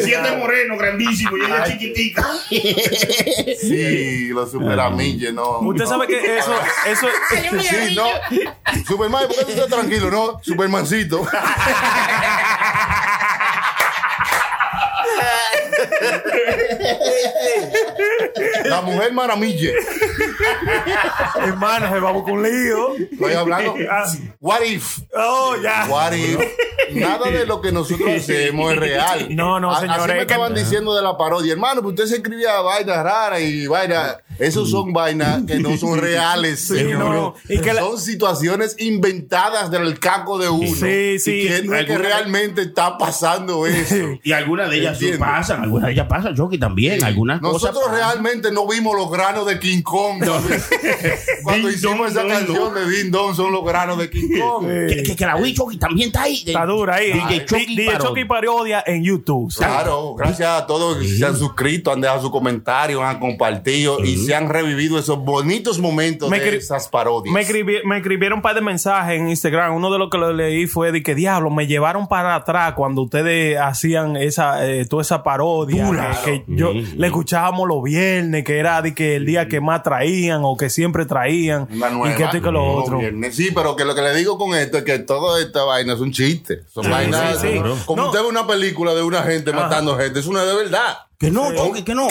Siete morenos, grandísimos, y ella chiquitica. Sí, los super amigues, no. Usted sabe que eso, eso, Sí, no. Superman, ¿por qué tú estás tranquilo? No, Supermancito. La mujer maramille. hermano, se va a buscar un lío. Estoy hablando. Ah, What if? Oh, ya. What if? Nada de lo que nosotros hacemos es real. No, no, A- señores, Así me estaban diciendo de la parodia. Hermano, pues usted se escribía vainas raras y vainas. Esos son vainas que no son reales, señor. no. Y que la- Son situaciones inventadas del caco de uno. Sí, sí. Y que no es que Alguna- realmente está pasando eso. Y algunas de ellas sí pasan, algunas de ellas pasan, Chucky también, algunas Nosotros cosas. realmente no vimos los granos de King Kong. Cuando hicimos esa canción de Ding Dong son los granos de King Kong. Que, que, que la Wii Chucky también está ahí. Está dura ahí. DJ Chucky DJ parodia. Chucky parodia en YouTube. Claro, gracias a todos que se han suscrito, han dejado sus comentarios, han compartido y se han revivido esos bonitos momentos Me de esas parodias. Me, escribi- me escribieron un par de mensajes en Instagram. Uno de los que lo leí fue de que diablo, me llevaron para atrás cuando ustedes hacían esa, eh, toda esa parodia. Que, que yo le escuchábamos los viernes, que era de que el día que más traían o que siempre traían. Una nueva. y que esto y que lo otro. viernes. Sí, pero que lo que le digo con esto es que toda esta vaina es un chiste. Son vainas. sí, sí. Como No. usted ve una película de una gente matando gente, es de verdad. Que no, Chucky, que no.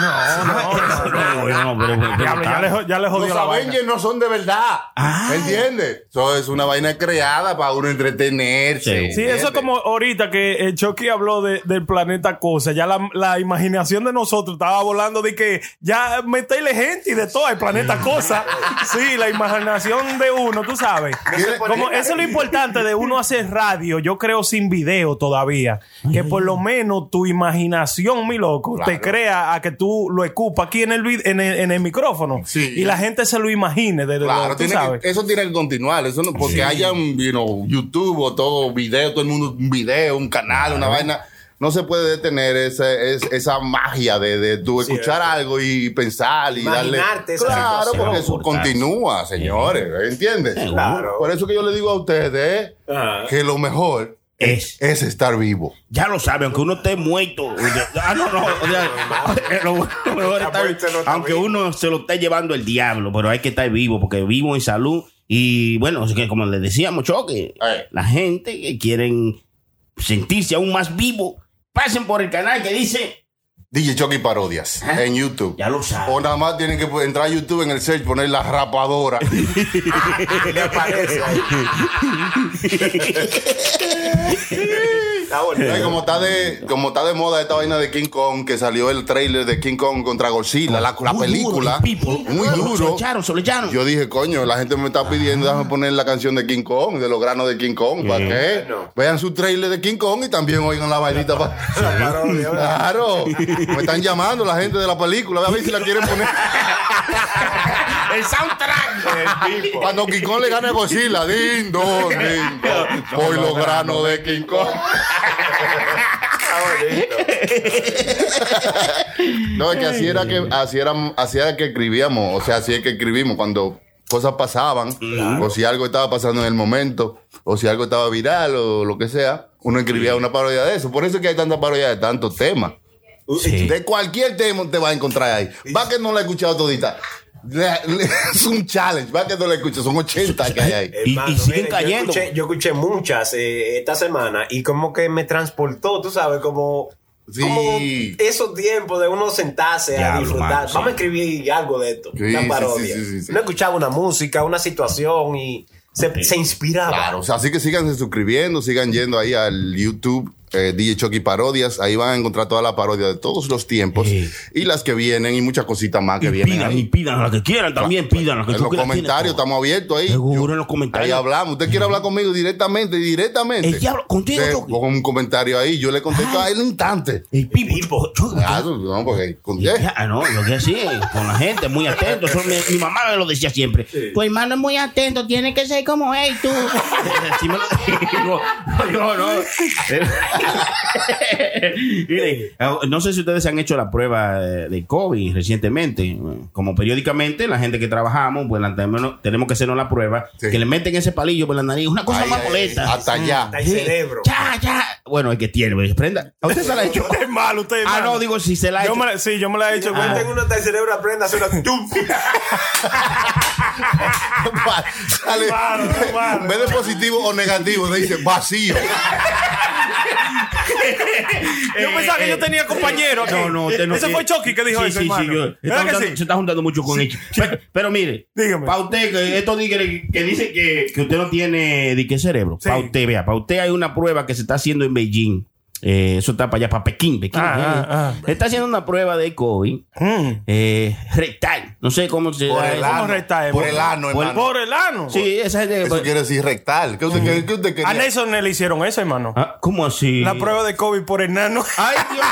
No, no, no, no. Pero- pero- ya le, jo- ya le jodió Los. Avengers no son de verdad. Ah. ¿Entiendes? Eso es una vaina creada para uno entretenerse. Sí. Sí, eso es como ahorita que el Chucky habló de- del planeta Cosa. Ya la, la imaginación de nosotros estaba volando de que ya meterle gente y de todo el planeta Cosa. Sí, la imaginación de uno, tú sabes. Como eso es lo importante de uno hacer radio, yo creo sin video todavía. Que por lo menos tu imaginación, mi loco, te Claro. crea a que tú lo escupas aquí en el, vid- en el, en el micrófono. Sí. Y la gente se lo imagine. De, Claro, tú tiene sabes. que- eso tiene que continuar. Eso no, porque haya un you know, YouTube o todo video, todo el mundo un video, un canal, una vaina. No se puede detener ese- es- esa magia de, de tú escuchar algo y pensar y darle. Esa Claro, porque eso continúa, señores. ¿Entiendes? Claro. Por eso que yo le digo a ustedes Ajá. que lo mejor Es. es estar vivo. Ya lo sabe, aunque uno esté muerto. Ah, no, no. o sea, lo mejor es estar- muerte no está aunque vivo. uno se lo esté llevando el diablo, pero hay que estar vivo, porque vivo en salud. Y bueno, es que como les decíamos, Choque, Ay. la gente que quieren sentirse aún más vivo, pasen por el canal que dice, DJ Chucky Parodias en YouTube. ya lo saben. O nada más tienen que entrar a YouTube en el search, poner la rapadora. Le aparece ahí. Está bonito. Ay, como está de como está de moda esta vaina de King Kong que salió el trailer de King Kong contra Godzilla la, la Muy película muy Se lo duro echaron, se lo echaron. yo dije coño la gente me está pidiendo déjame poner la canción de King Kong de los granos de King Kong ¿para qué? Bueno. vean su trailer de King Kong y también oigan la vainita claro. Me están llamando la gente de la película a ver si la quieren poner el soundtrack. cuando King Kong le gane a Godzilla din don, din don, por los granos de King Kong No, es que así era que así era, así era que escribíamos, o sea, así es que escribimos cuando cosas pasaban, o si algo estaba pasando en el momento, o si algo estaba viral o lo que sea, uno escribía una parodia de eso. Por eso es que hay tanta parodia de tantos temas. Sí. De cualquier tema te vas a encontrar ahí. Va que no la he escuchado todita. Le- le- es un challenge. Va que no la escuchas. Son 80 que hay ahí. Y- Hermano, y siguen mire, cayendo. Yo escuché, yo escuché muchas eh, esta semana y como que me transportó, tú sabes, como, Sí. como esos tiempos de uno sentarse a disfrutar. mano, sí. Vamos a escribir algo de esto, Sí, una parodia. sí, sí, sí, sí. Uno escuchaba una música, una situación y se, se inspiraba. Claro, o sea, así que sigan suscribiendo, sigan yendo ahí al YouTube. Eh, DJ Chucky Parodias, ahí van a encontrar toda la parodia de todos los tiempos Sí. y las que vienen y muchas cositas más que Y vienen. pidan, ahí. y pidan la que quieran también, pidan la que en los comentarios estamos abiertos ahí. Seguro en los Ahí comentarios. hablamos. Usted quiere hablar conmigo directamente, directamente. El diablo, contigo, Usted Chucky. Con un comentario ahí, yo le contesto a él en un instante. El pipo. Claro, no, porque con- Ya, no, yo que así, con la gente, muy atento. Eso mi, mi mamá me lo decía siempre. Tu hermano es muy atento, tiene que ser como él, tú. Lo. No, no. Mire, no sé si ustedes han hecho la prueba de de COVID recientemente. Como periódicamente, la gente que trabajamos, pues la tenemos, tenemos que hacernos la prueba. Sí. Que le meten ese palillo por la nariz. Una cosa más ahí, molesta. Hasta allá. Hasta el cerebro. Ya, ya. Bueno, el que tiene, pues, prenda. ¿A usted se la ha hecho? Es malo, usted es Ah, malo. no, digo, si se la ha Yo hecho. me la- sí, yo me la he hecho Yo como. tengo uno hasta el cerebro aprende a hacer una tum. Sale- Claro, claro. en vez de positivo o negativo, te dice vacío. Yo pensaba que yo tenía compañero. aquí. Eh, No, no, usted no Ese tiene- fue Chucky que dijo sí, eso, sí, hermano. Sí, yo- ¿Verdad está que juntando- sí? Se está juntando mucho con ellos. Pero, pero mire, Dígame. para usted, que estos tigres que dicen que, que usted no tiene de qué cerebro, Sí. para usted, vea, para usted hay una prueba que se está haciendo en Beijing. Eh, eso está para allá, para Pekín. Pekín Ah, eh. ah, ah. Está haciendo una prueba de COVID Mm. eh, rectal. No sé cómo se Por el eso. ¿Cómo ano. resta, Por el ano, Por, hermano. por el ano. Sí, esa gente. Eso quiere decir rectal. ¿Qué usted, qué- qué usted quería? A Nelson le hicieron eso, hermano. Ah, ¿Cómo así? La prueba de COVID por el nano. ¡Ay, Dios!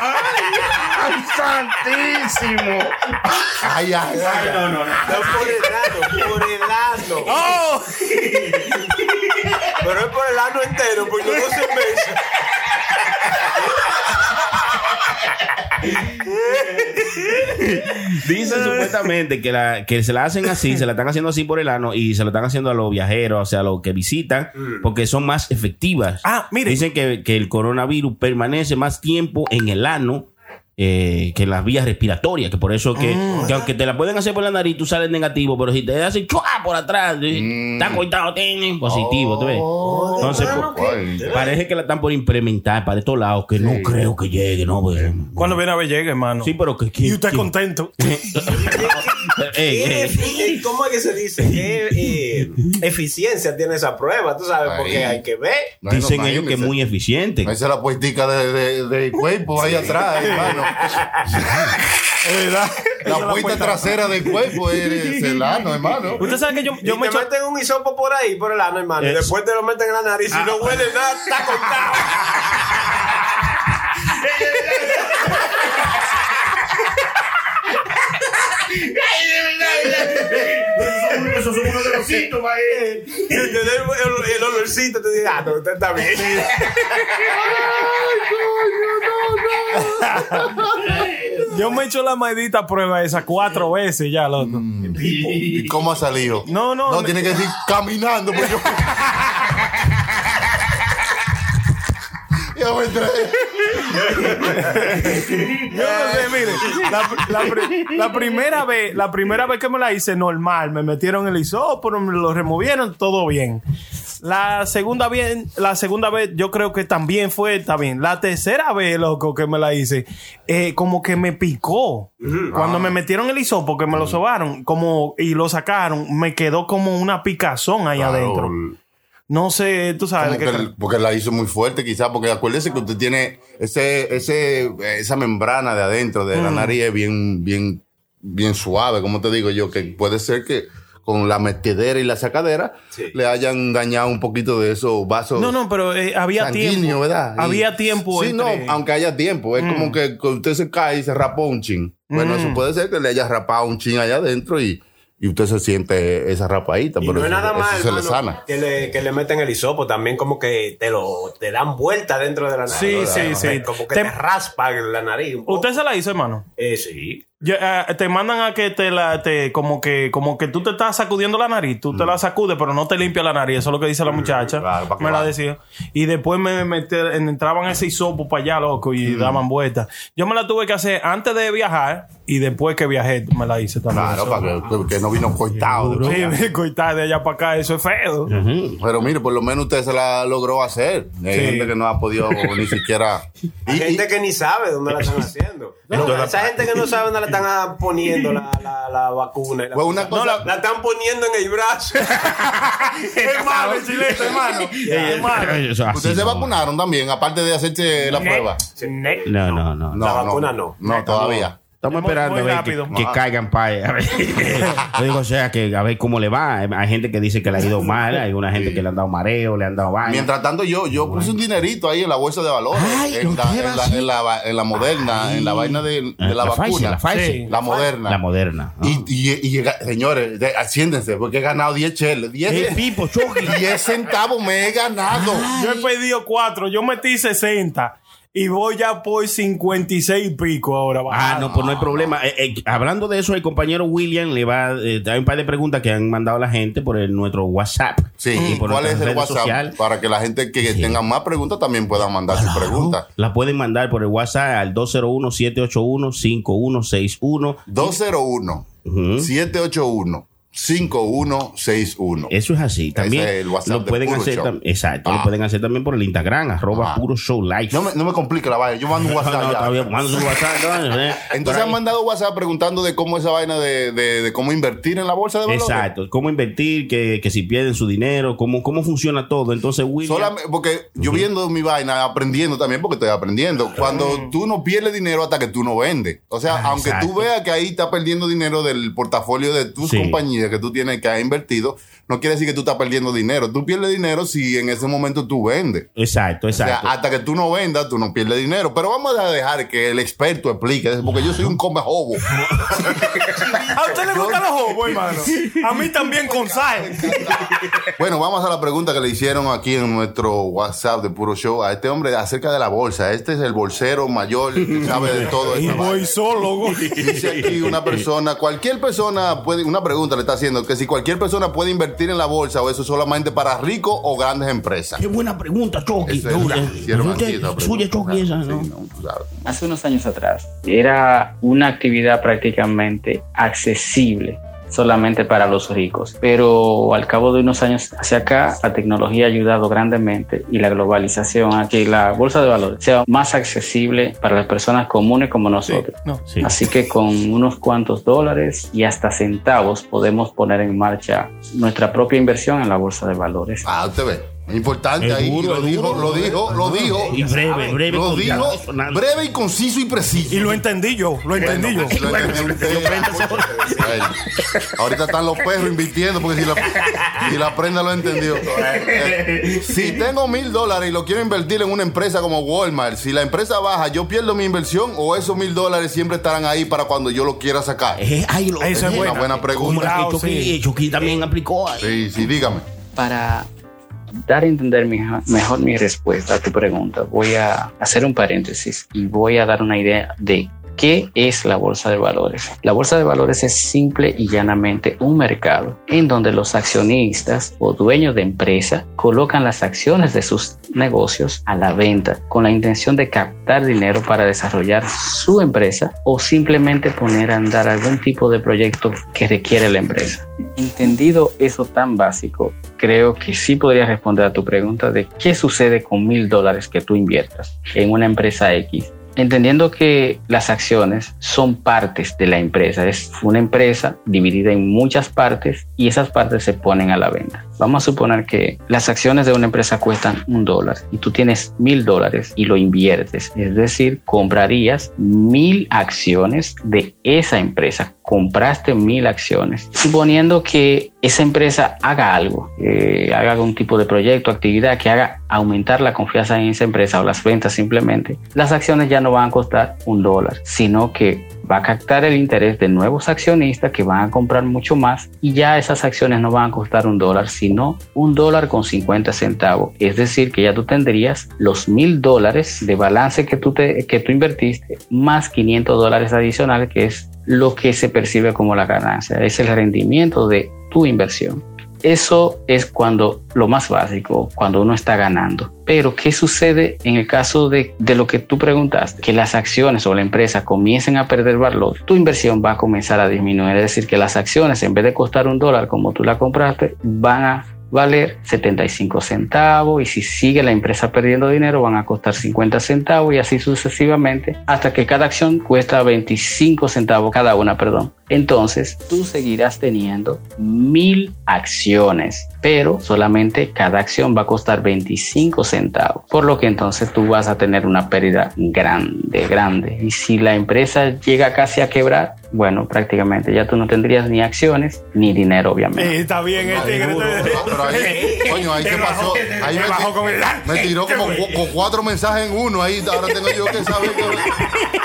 ¡Ay, santísimo! Ay, ay, ay. Ay, no, no, no. No por el ano, por el ano. ¡Oh! Pero es por el ano entero, porque no se meses. Dicen supuestamente que, la, que se la hacen así, se la están haciendo así por el ano y se lo están haciendo a los viajeros, o sea, a los que visitan, porque son más efectivas. Ah, mire. Dicen que, que el coronavirus permanece más tiempo en el ano. Eh, que las vías respiratorias, que por eso que, que aunque te la pueden hacer por la nariz, tú sales negativo, pero si te hacen chua por atrás, eh, está cortado, tiene positivo, ¿tú ves? Entonces, pues, parece que la están por implementar para estos lados, que no creo que llegue, ¿no? Pues, Cuando viene a ver, llega, hermano. sí, pero que... y usted contento. Ey, ¿Qué ey. efi- ¿Cómo es que se dice? ¿Qué eh, eficiencia tiene esa prueba? Tú sabes, porque hay que ver. no, Dicen ellos que es muy eficiente. Esa es la puestica de, de, del cuerpo ahí atrás, hermano. Es verdad. La puesta. trasera del cuerpo es el ano, hermano. Usted sabe que yo, yo y me te echo. meten un hisopo por ahí, por el ano, hermano. Y Es- después te lo meten en la nariz. Si no huele nada, está cortado. Esos son uno de los síntomas. eh. Y el, el olorcito. Te digas, ah, no, usted está bien. Yo me echo la maldita prueba esa cuatro veces ya, loco. ¿Y cómo ha salido? No, no, No, tiene que decir caminando, pues yo. Yo me entré. Yo no sé, mire, la, la pri- la primera vez, la primera vez que me la hice normal, me metieron el isóporo, me lo removieron, todo bien. La segunda vez, la segunda vez yo creo que también fue, bien. La tercera vez, loco, que me la hice, eh, como que me picó. Cuando me metieron el hisopo, que me lo sobaron, como, y lo sacaron, me quedó como una picazón ahí adentro. No sé, tú sabes que porque la hizo muy fuerte, quizás, porque acuérdese que usted tiene ese, ese, esa membrana de adentro de Mm. la nariz es bien, bien, bien suave, como te digo yo, que puede ser que con la metedera y la sacadera le hayan dañado un poquito de esos vasos. No, no, pero eh, había tiempo. ¿verdad? Y- Había tiempo. Sí, no, aunque haya tiempo. Es como que que usted se cae y se rapó un chin. Bueno, Mm. eso puede ser que le haya rapado un chin allá adentro y, y usted se siente esa rapadita. Y pero no es nada más, se le sana. que le, que le meten el hisopo, también como que te lo te dan vuelta dentro de la nariz. Sí, sí, sí. Como que Te- te, raspan la nariz. un poco. ¿Usted se la hizo, hermano? Eh, sí. Eh, te mandan a que te la, te, como que, como que tú te estás sacudiendo la nariz, tú te la sacudes, pero no te limpia la nariz, eso es lo que dice la muchacha. claro, para que me la decía. Y después me, mete- entraban ese hisopo para allá, loco, y daban vueltas. Yo me la tuve que hacer antes de viajar y después que viajé me la hice también. Claro, para que, que no vino coitado. de Sí, me coitar de allá para acá, eso es feo. Pero mire, por lo menos usted se la logró hacer. Hay Sí. gente que no ha podido ni siquiera. Hay Y- gente y- que ni sabe dónde la están haciendo. No, esa gente que no sabe dónde le están ah, poniendo la, la, la vacuna. la Pues una cosa. No, la, la están poniendo en el brazo. hermano, chilete, hermano. hermano. Eso así Ustedes se no. vacunaron también, aparte de hacerse la prueba. No, no, no. No, La vacuna no. No, todavía. Estamos Muy- esperando muy a ver que, que Ajá. caigan para a ver. Yo digo, o sea, que a ver cómo le va. Hay gente que dice que le ha ido mal, hay una gente que le han dado mareo, le han dado vaina. Mientras tanto, yo, yo puse un dinerito ahí en la bolsa de valores. Ay, en, ¿lo la, que en, va la, así? en, la, va- en la moderna, en la vaina de, de la, la vacuna. La Pfizer. Sí. La moderna. La moderna. Ah. Y, y, y llega- señores, asciéndense, porque he ganado 10 cheles. 10, El pipo, Chucky. 10 centavos me he ganado. Yo he pedido cuatro, yo metí 60 y voy ya por 56 y pico ahora. Ah, no, pues no hay problema. Eh, eh, hablando de eso, el compañero William le va eh, hay un par de preguntas que han mandado la gente por el, nuestro WhatsApp. Sí, y por ¿cuál es el WhatsApp? Para que la gente que tenga más preguntas también pueda mandar sus preguntas. La pueden mandar por el WhatsApp al 201-781-5161. 201 Ujú. 781 5161. Eso es así. También es lo de pueden hacer. Show. Exacto. Ah. Lo pueden hacer también por el Instagram, arroba Ah. puro show live. No me, no me complique la vaina, yo mando un WhatsApp no, ya. bien, eh. Entonces han mandado WhatsApp preguntando de cómo esa vaina de, de, de cómo invertir en la bolsa de valores. Exacto. Cómo invertir, que, que si pierden su dinero, cómo, cómo funciona todo. Entonces, William. Solamente porque yo viendo mi vaina, aprendiendo también, porque estoy aprendiendo. Cuando tú no pierdes dinero hasta que tú no vendes. O sea, Ah, aunque exacto. tú veas que ahí estás perdiendo dinero del portafolio de tus Sí. compañías que tú tienes que has invertido, no quiere decir que tú estás perdiendo dinero. Tú pierdes dinero si en ese momento tú vendes. Exacto, O sea, exacto. hasta que tú no vendas, tú no pierdes dinero. Pero vamos a dejar que el experto explique, porque yo soy un come jobo. ¿A usted le gustan los hobos, hermano? A mí también con sal. Bueno, vamos a la pregunta que le hicieron aquí en nuestro WhatsApp de Puro Show a este hombre acerca de la bolsa. Este es el bolsero mayor que sabe de todo Y esto. voy solo. Dice aquí una persona, cualquier persona puede, una pregunta le está haciendo, que si cualquier persona puede invertir en la bolsa o eso solamente para ricos o grandes empresas. Qué buena pregunta, Chucky. Suya, esa, Sí, ¿no? hace unos años atrás era una actividad prácticamente accesible solamente para los ricos. Pero al cabo de unos años hacia acá, la tecnología ha ayudado grandemente y la globalización a que la bolsa de valores sea más accesible para las personas comunes como nosotros. No. Sí. Así que con unos cuantos dólares y hasta centavos podemos poner en marcha nuestra propia inversión en la bolsa de valores. Ah, usted ve. Importante ahí. duro, lo, dijo, duro. lo dijo, lo dijo, Y breve, breve. Lo dijo breve y conciso y preciso. Y lo entendí yo, lo entendí yo. ahorita están los perros invirtiendo porque si la, si la prenda lo entendió. Eh, Si tengo mil dólares y lo quiero invertir en una empresa como Walmart, si la empresa baja, ¿yo pierdo mi inversión o esos mil dólares siempre estarán ahí para cuando yo lo quiera sacar? Eh, ay, lo- Esa es buena. Una buena como pregunta. la que Claro, Chucky, sí. Chucky también aplicó. ahí. Sí, sí, dígame. Para dar a entender mejor mi respuesta a tu pregunta, voy a hacer un paréntesis y voy a dar una idea de qué es la bolsa de valores. La bolsa de valores es simple y llanamente un mercado en donde los accionistas o dueños de empresa colocan las acciones de sus negocios a la venta con la intención de captar dinero para desarrollar su empresa o simplemente poner a andar algún tipo de proyecto que requiere la empresa. Entendido eso tan básico, creo que sí podría responder a tu pregunta de qué sucede con mil dólares que tú inviertas en una empresa X. Entendiendo que las acciones son partes de la empresa, es una empresa dividida en muchas partes y esas partes se ponen a la venta. Vamos a suponer que las acciones de una empresa cuestan un dólar y tú tienes mil dólares y lo inviertes, es decir, comprarías mil acciones de esa empresa. Compraste mil acciones, suponiendo que esa empresa haga algo, haga algún tipo de proyecto, actividad que haga aumentar la confianza en esa empresa o las ventas simplemente, las acciones ya no van a costar un dólar, sino que va a captar el interés de nuevos accionistas que van a comprar mucho más y ya esas acciones no van a costar un dólar, sino un dólar con 50 centavos. Es decir, que ya tú tendrías los mil dólares de balance que tú, te, que tú invertiste más 500 dólares adicionales, que es lo que se percibe como la ganancia. Es el rendimiento de tu inversión. Eso es cuando lo más básico, cuando uno está ganando. Pero, ¿qué sucede en el caso de, de, lo que tú preguntaste? Que las acciones o la empresa comiencen a perder valor, tu inversión va a comenzar a disminuir. Es decir, que las acciones, en vez de costar un dólar como tú la compraste, van a valer 75 centavos y si sigue la empresa perdiendo dinero van a costar 50 centavos y así sucesivamente hasta que cada acción cuesta 25 centavos cada una, perdón. Entonces tú seguirás teniendo mil acciones, pero solamente cada acción va a costar 25 centavos, por lo que entonces tú vas a tener una pérdida grande, grande. Y si la empresa llega casi a quebrar, bueno, prácticamente ya tú no tendrías ni acciones ni dinero, obviamente. está bien, el tigre. Pero ahí, coño, ahí qué pasó. Ahí me, me tiró como cu cuatro mensajes en uno. Ahí ahora tengo yo que saber. Que...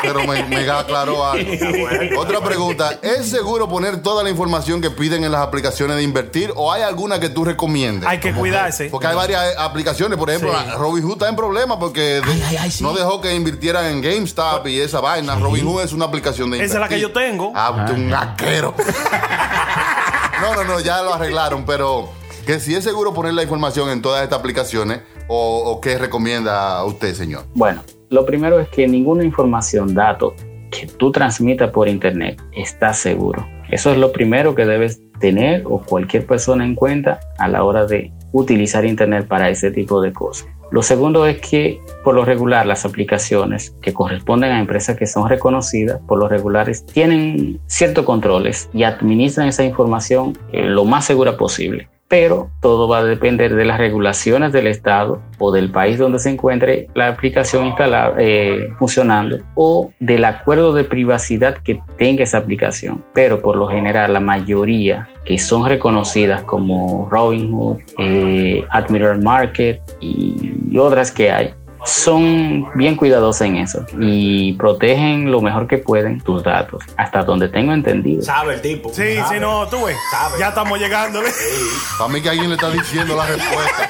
Pero me, me aclaró algo. Otra pregunta: ¿es seguro poner toda la información que piden en las aplicaciones de invertir o hay alguna que tú recomiendes? Hay que cuidarse. Porque hay varias aplicaciones. Por ejemplo, sí. Robinhood está en problemas porque ay, ay, ay, sí. no dejó que invirtieran en GameStop y esa vaina. Sí. Robinhood es una aplicación de invertir. Esa es la que yo tengo. Ah, un asquero. no, no, no, ya lo arreglaron, pero que si es seguro poner la información en todas estas aplicaciones o, o qué recomienda usted, señor. Bueno, lo primero es que ninguna información, dato que tú transmitas por internet está seguro. Eso es lo primero que debes tener o cualquier persona en cuenta a la hora de utilizar internet para ese tipo de cosas. Lo segundo es que por lo regular las aplicaciones que corresponden a empresas que son reconocidas, por lo regulares tienen ciertos controles y administran esa información lo más segura posible pero todo va a depender de las regulaciones del Estado o del país donde se encuentre la aplicación instalada, eh, funcionando o del acuerdo de privacidad que tenga esa aplicación. Pero por lo general la mayoría que son reconocidas como Robinhood, eh, Admiral Market y otras que hay, son bien cuidadosos en eso y protegen lo mejor que pueden tus datos, hasta donde tengo entendido. Sabe el tipo. Sí, sabe. sí, no, tú ves. Sabe. Ya estamos llegándole. Sí. A mí que alguien le está diciendo la respuesta.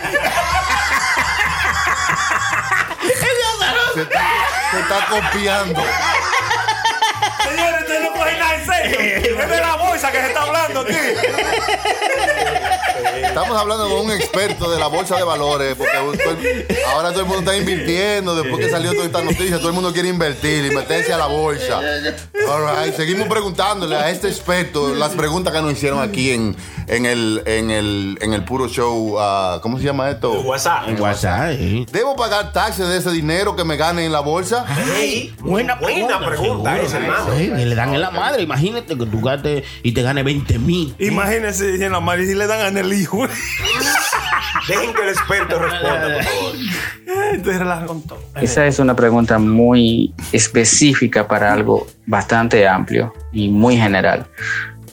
se, está, se está copiando. Señores, ustedes no cogen nada en serio. Es de la que se está hablando, tío. Estamos hablando con un experto de la bolsa de valores, porque ahora todo el mundo está invirtiendo, después que salió toda esta noticia, todo el mundo quiere invertir y meterse a la bolsa. All right. Seguimos preguntándole a este experto las preguntas que nos hicieron aquí en, en, el, en, el, en el puro show. Uh, ¿Cómo se llama esto? En WhatsApp. En WhatsApp. ¿Debo pagar taxes de ese dinero que me gane en la bolsa? Buena, buena pregunta, esa, hermano. Sí, que le dan en la madre. Imagínate que tú gastes y te gane 20 mil. Imagínese en la madre si le dan en el hijo. Dejen que el experto responda, por favor. Entonces, con todo. Esa es una pregunta muy específica para algo bastante amplio y muy general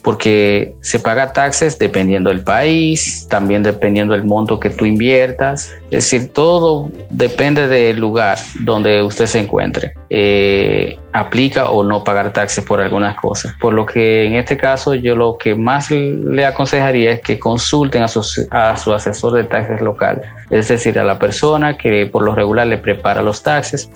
porque se paga taxes dependiendo del país, también dependiendo del monto que tú inviertas. Es decir, todo depende del lugar donde usted se encuentre. Eh, aplica o no pagar taxes por algunas cosas. Por lo que en este caso yo lo que más le aconsejaría es que consulten a su, a su asesor de taxes local, es decir, a la persona que por lo regular le prepara los taxes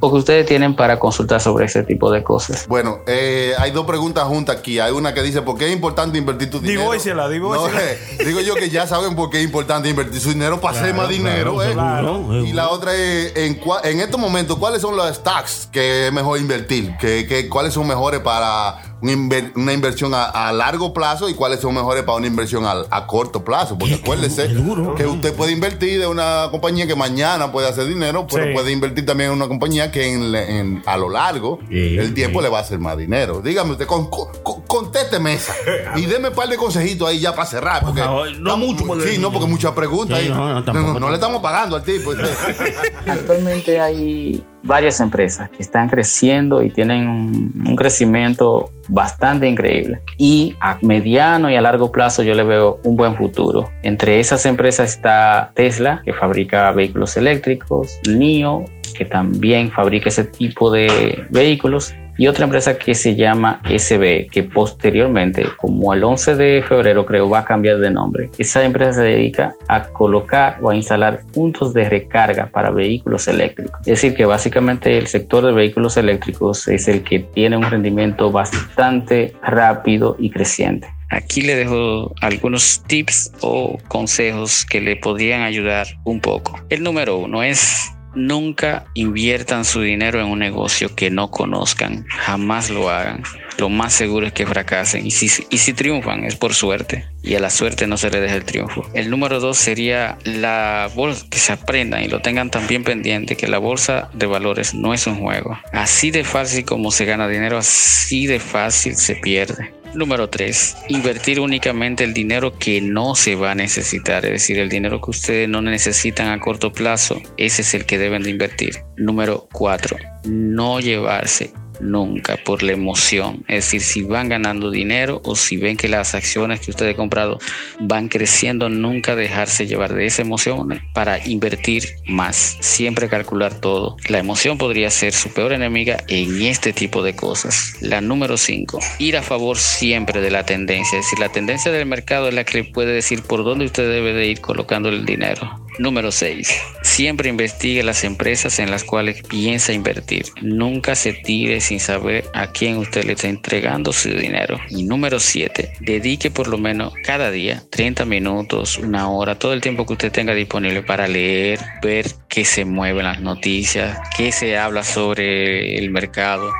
o que ustedes tienen para consultar sobre ese tipo de cosas. Bueno, eh, hay dos preguntas juntas aquí. Hay una que dice, ¿por qué es importante invertir tu dinero? Divórciela, divórciela. No, eh, digo yo que ya saben por qué es importante invertir su dinero para claro, hacer más dinero. Claro, eh. claro. Y la otra es, en, en estos momentos, ¿cuáles son los stocks que es mejor invertir? ¿Qué, qué, cuáles son mejores para una, inver, una inversión a, a, largo plazo y cuáles son mejores para una inversión a, a corto plazo? Porque acuérdese que usted puede invertir de una compañía que mañana puede hacer dinero, pero sí. puede invertir también en una compañía que en, en, a lo largo sí, el tiempo sí. le va a hacer más dinero. Dígame usted, con, con, contésteme esa y deme un par de consejitos ahí ya para cerrar. Porque, no, mucho. Sí, no, porque muchas preguntas. ahí. No, no, le estamos pagando al tipo. Actualmente hay varias empresas que están creciendo y tienen un, crecimiento bastante increíble. Y a mediano y a largo plazo yo le veo un buen futuro. Entre esas empresas está Tesla, que fabrica vehículos eléctricos, NIO, que también fabrica ese tipo de vehículos, y otra empresa que se llama SB, que posteriormente, como el 11 de febrero creo, va a cambiar de nombre. Esa empresa se dedica a colocar o a instalar puntos de recarga para vehículos eléctricos. Es decir, que básicamente el sector de vehículos eléctricos es el que tiene un rendimiento bastante rápido y creciente. Aquí le dejo algunos tips o consejos que le podrían ayudar un poco. El número uno es Nunca inviertan su dinero en un negocio que no conozcan, jamás lo hagan. Lo más seguro es que fracasen y si, triunfan es por suerte y a la suerte no se le deja el triunfo. El número dos sería la bolsa, que se aprendan y lo tengan también pendiente que la bolsa de valores no es un juego. Así de fácil como se gana dinero, así de fácil se pierde. Número 3. Invertir únicamente el dinero que no se va a necesitar, es decir, el dinero que ustedes no necesitan a corto plazo, ese es el que deben de invertir. Número 4. No llevarse nunca por la emoción. Es decir, si van ganando dinero o si ven que las acciones que ustedes han comprado van creciendo, nunca dejarse llevar de esa emoción para invertir más. Siempre calcular todo. La emoción podría ser su peor enemiga en este tipo de cosas. La número 5. Ir a favor siempre de la tendencia. Es decir, la tendencia del mercado es la que puede decir por dónde usted debe de ir colocando el dinero. Número 6. Siempre investigue las empresas en las cuales piensa invertir. Nunca se tire sin saber a quién usted le está entregando su dinero. Y número 7. Dedique por lo menos cada día 30 minutos, una hora, todo el tiempo que usted tenga disponible para leer, ver qué se mueven las noticias, qué se habla sobre el mercado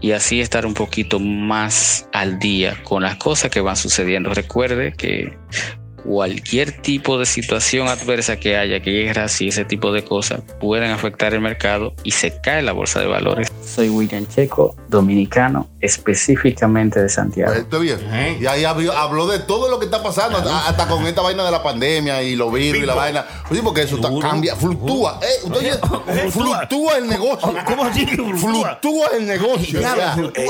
y así estar un poquito más al día con las cosas que van sucediendo. Recuerde que cualquier tipo de situación adversa que haya, guerras y ese tipo de cosas, pueden afectar el mercado y se cae la bolsa de valores. Soy William Checo, dominicano, específicamente de Santiago. Pues, Está bien. Y ahí habló, habló de todo lo que está pasando, hasta, hasta con esta vaina de la pandemia y los virus y la vaina. Oye, porque eso está, cambia, fluctúa. Eh, oye, fluctúa el negocio. ¿Cómo así que fluctúa? Fluctúa el negocio. Eh,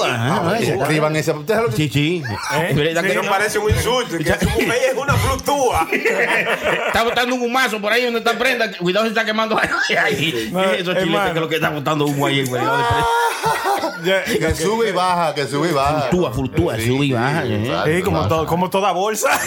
eso. Escriban ese. ¿Ustedes saben lo que- Sí, sí. Es no. parece un insulto. Que su mujer es una fluctúa. Está botando un humazo por ahí donde está prenda. Cuidado, se está quemando chiletes hermano. que lo que está botando humo ahí. güey. Que sube y baja, que sube y baja. Fluctúa, fluctúa, Sí, sube y baja. sí, ¿eh? como, todo- como toda bolsa.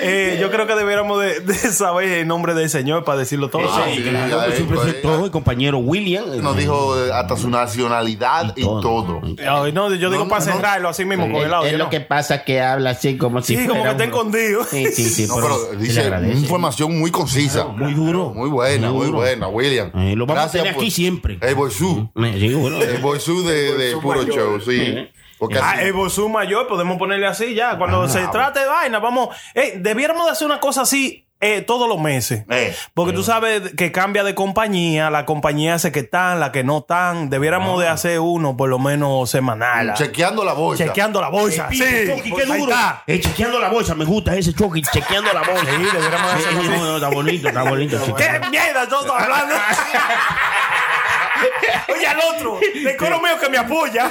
Eh, yo creo que debiéramos de, de saber el nombre del señor para decirlo todo. Ah, Sí, sí, claro, siempre pues, todo el compañero William. Nos dijo eh, hasta su nacionalidad y todo. Ay, no, yo digo No, para no, cerrarlo así mismo con el audio. es lo ¿no? que pasa que habla así como si Sí, como que está escondido. Sí, sí, sí. No, pero dice información muy concisa. Muy duro. Muy buena, muy, duro. buena, William. Eh, lo vamos a tener por- aquí siempre. El Boisú. Eh, sí, bueno. El Boisú de, de puro show, sí. Porque Ah, así- el Bosú mayor, podemos ponerle así ya. Cuando se trate de vaina, vamos. Eh, debiéramos de hacer una cosa así eh, todos los meses. Eh. Porque tú sabes que cambia de compañía, la compañía hace que están, la que no están. Debiéramos de hacer uno por lo menos semanal. chequeando la bolsa. Chequeando la bolsa. Sí, Chucky, qué duro. Eh, chequeando la bolsa, me gusta ese Chucky, chequeando la bolsa. Sí, así. no, no, está bonito, está bonito. ¿Qué mierda estás hablando? Oye, al otro, el coro mío que me apoya.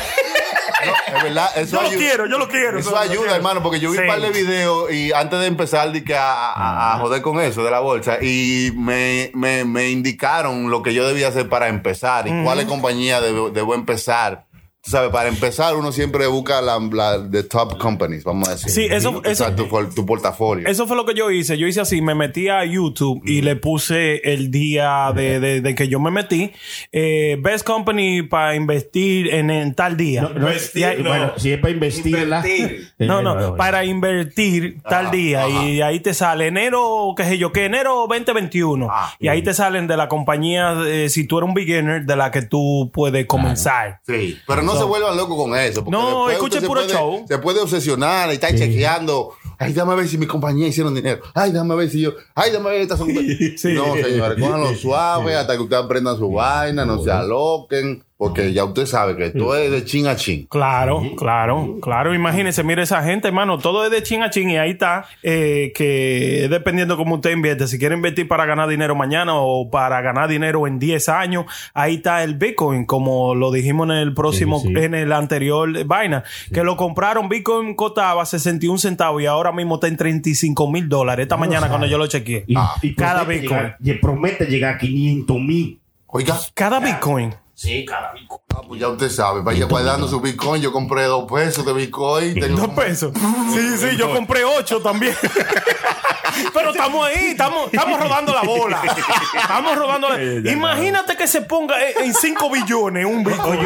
No, es verdad, eso Yo lo quiero, yo lo quiero. Eso ayuda, quiero. hermano, porque yo vi Sí. un par de videos y antes de empezar di que a, a- a joder con eso de la bolsa y me, me, me indicaron lo que yo debía hacer para empezar y cuáles compañías debo, debo empezar. Tú sabes, para empezar uno siempre busca la, la de top companies, vamos a decir. Sí, eso- O sea, eso- tu, por- tu portafolio. Eso fue lo que yo hice. Yo hice así, me metí a YouTube y le puse el día de, de- de que yo me metí. eh, best company para investir en, en tal día. No, no, Y ahí- Bueno, si es para investirla. Invertir. No, Eh, no, bueno, para invertir tal día y ahí te sale enero, qué sé yo, que enero 2021 Ah, y ahí te salen de la compañía, eh, si tú eres un beginner, de la que tú puedes comenzar. Sí, pero no se vuelvan locos con eso. porque No, escuche puro puede- show. Se puede obsesionar y estar chequeando. Ay, déjame ver si mi compañía hicieron dinero. Ay, déjame ver si yo. Ay, déjame ver estas son. No, señores, cójanlo suave hasta que ustedes aprendan su vaina, no se aloquen. Porque ya usted sabe que esto es de chin a chin. Claro, claro, claro. Imagínese, mire esa gente, hermano, todo es de chin a chin y ahí está, eh, que dependiendo cómo usted invierte, si quiere invertir para ganar dinero mañana o para ganar dinero en 10 años, ahí está el Bitcoin, como lo dijimos en el próximo, Sí, sí. en el anterior vaina, que lo compraron, Bitcoin costaba 61 centavos y ahora mismo está en 35 mil dólares. Esta mañana cuando yo lo chequeé. Y, Ah, y cada promete Bitcoin. llegar- y promete llegar a 500 mil. Oiga, Cada Bitcoin. Sí, cada Bitcoin. ah, pues ya usted sabe, vaya guardando su Bitcoin. Yo compré dos pesos de Bitcoin. Tengo Dos como- pesos. Sí, sí, yo compré ocho también. Pero estamos ahí, estamos, estamos rodando la bola. Estamos rodando la... Imagínate que se ponga en- en 5 billones un Bitcoin.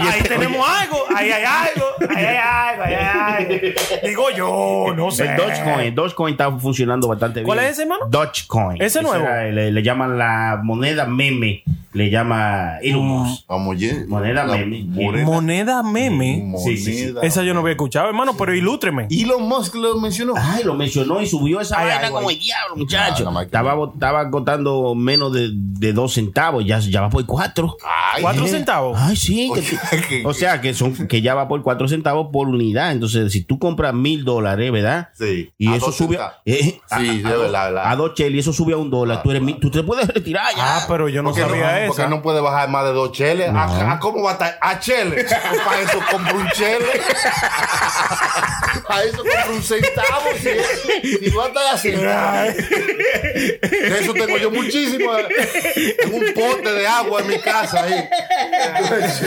ahí tenemos algo, ahí hay algo, ahí hay algo, ahí hay algo. Digo yo, no sé. El Dogecoin, Dogecoin está funcionando bastante bien. ¿Cuál es ese, hermano? Dogecoin. ¿Ese nuevo? era- le llaman la moneda meme. Le llama Elon Musk. Vamos, oye. Moneda La meme. moneda- Moneda meme. moneda. Sí, sí, sí. Esa yo no había escuchado, hermano, pero ilústreme. Elon Musk lo mencionó. Ay, lo mencionó y subió esa Ay, vaina ay, como el diablo, muchacho. Ah, estaba, estaba costando menos de, de dos centavos, ya, ya va por cuatro. Ay, ¿Cuatro Eh. centavos? Ay, sí. O que- sea, que- o sea, que son que ya va por cuatro centavos por unidad. Entonces, si tú compras mil dólares, ¿verdad? Sí. Y A eso sube centavos. eh, a, Sí, a- a dos- a dos cheles y eso sube a un dólar. Tú, eres mi- tú te puedes retirar ya. Ah, pero yo no Porque sabía no, eso. Porque no puede bajar más de dos cheles. ¿A, a cómo va a estar? A chele. Pues para eso compro un chele. para eso compro un centavo. Si, va a estar así. De eso tengo yo muchísimo. Tengo un pote de agua en mi casa ahí. Eso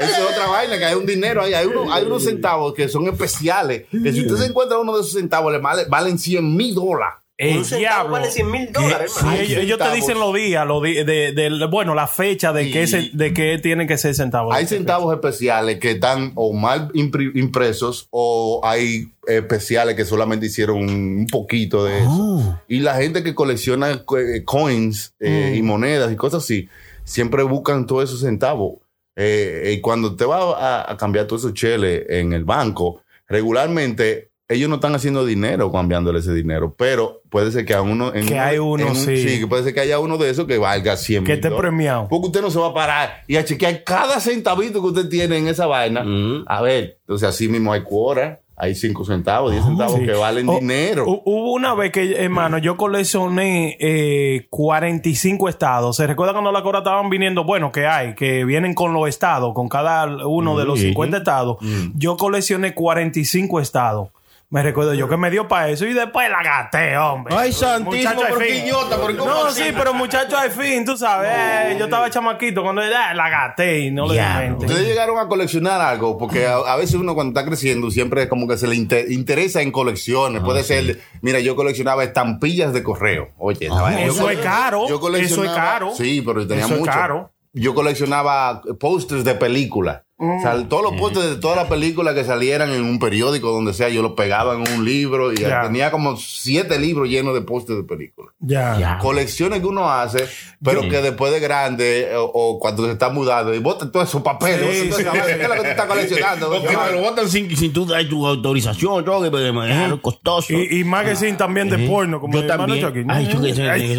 es otra vaina, que hay un dinero ahí. Hay, uno- hay unos centavos que son especiales. Que si usted se encuentra uno de esos centavos, le vale- valen 100 mil dólares. El Un centavo diablo. vale 100 mil dólares, Sí. Ay, ellos, ellos te dicen los días, los di- de, de- bueno, la fecha de Sí. que se- de que tienen que ser centavos. Hay centavos especiales que están o mal impri- impresos o hay especiales que solamente hicieron un poquito de eso. Y la gente que colecciona co- eh, coins eh, y monedas y cosas así, siempre buscan todos esos centavos. Eh, y cuando te vas a, a cambiar todos esos cheles en el banco, regularmente ellos no están haciendo dinero cambiándole ese dinero, pero puede ser que a uno... en Que un- hay uno, en un- sí. que puede ser que haya uno de esos que valga 100 Que esté premiado. Porque usted no se va a parar y a chequear cada centavito que usted tiene en esa vaina. Mm. A ver, entonces así mismo hay cuora, hay 5 centavos, 10 centavos Ah, Sí. que valen Oh, dinero. hu- Hubo una vez que, hermano, yo coleccioné eh, 45 estados. ¿Se recuerda cuando la cora estaban viniendo? Bueno, que hay, que vienen con los estados, con cada uno de los Sí. 50 estados. Yo coleccioné 45 estados. Me recuerdo yo que me dio para eso y después la gasté, hombre. Ay, santísimo, pero qué idiota, pero ¿cómo No, así? sí, pero muchacho, al fin, tú sabes. eh, yo estaba chamaquito cuando ya la gasté y no le di Diablo. mente. Ustedes llegaron a coleccionar algo, porque a, a veces uno cuando está creciendo siempre como que se le inte- interesa en colecciones. Ah, Puede ser, mira, yo coleccionaba estampillas de correo. Oye. Yo Eso es caro, yo coleccionaba- eso es caro. Sí, pero tenía Eso es caro. Yo coleccionaba pósters de películas. O sea, Mm. todos los pósters de todas las películas que salieran en un periódico, donde sea, yo los pegaba en un libro y Ya. tenía como siete libros llenos de pósters de películas. Ya. Ya. colecciones que uno hace, pero que después de grande o, o cuando se está mudando y bota todos esos papeles. Sí, sí. ¿Qué es lo que tú estás coleccionando? Porque lo botan sin, sin tú dar tu autorización, todo, que me dejaron costoso. Y, y magazine también de porno, como Yo también. Chucky. Ay, Chucky, Ay.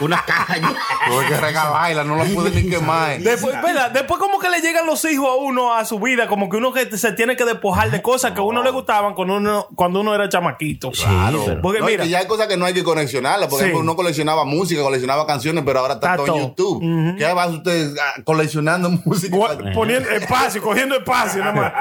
una caja. Tuve que regalarla, no la pude ni quemar. Después, ¿verdad? Después como que le llegan los hijos a uno a su vida, como que uno que se tiene que despojar de cosas que a uno le gustaban cuando uno, cuando uno era chamaquito. Claro. Porque No, mira, que ya hay cosas que no hay que coleccionarlas. Por Sí. ejemplo, uno coleccionaba música, coleccionaba canciones, pero ahora está, Está todo en. YouTube. ¿Qué va usted ah, coleccionando música? poniendo espacio, cogiendo espacio nada más.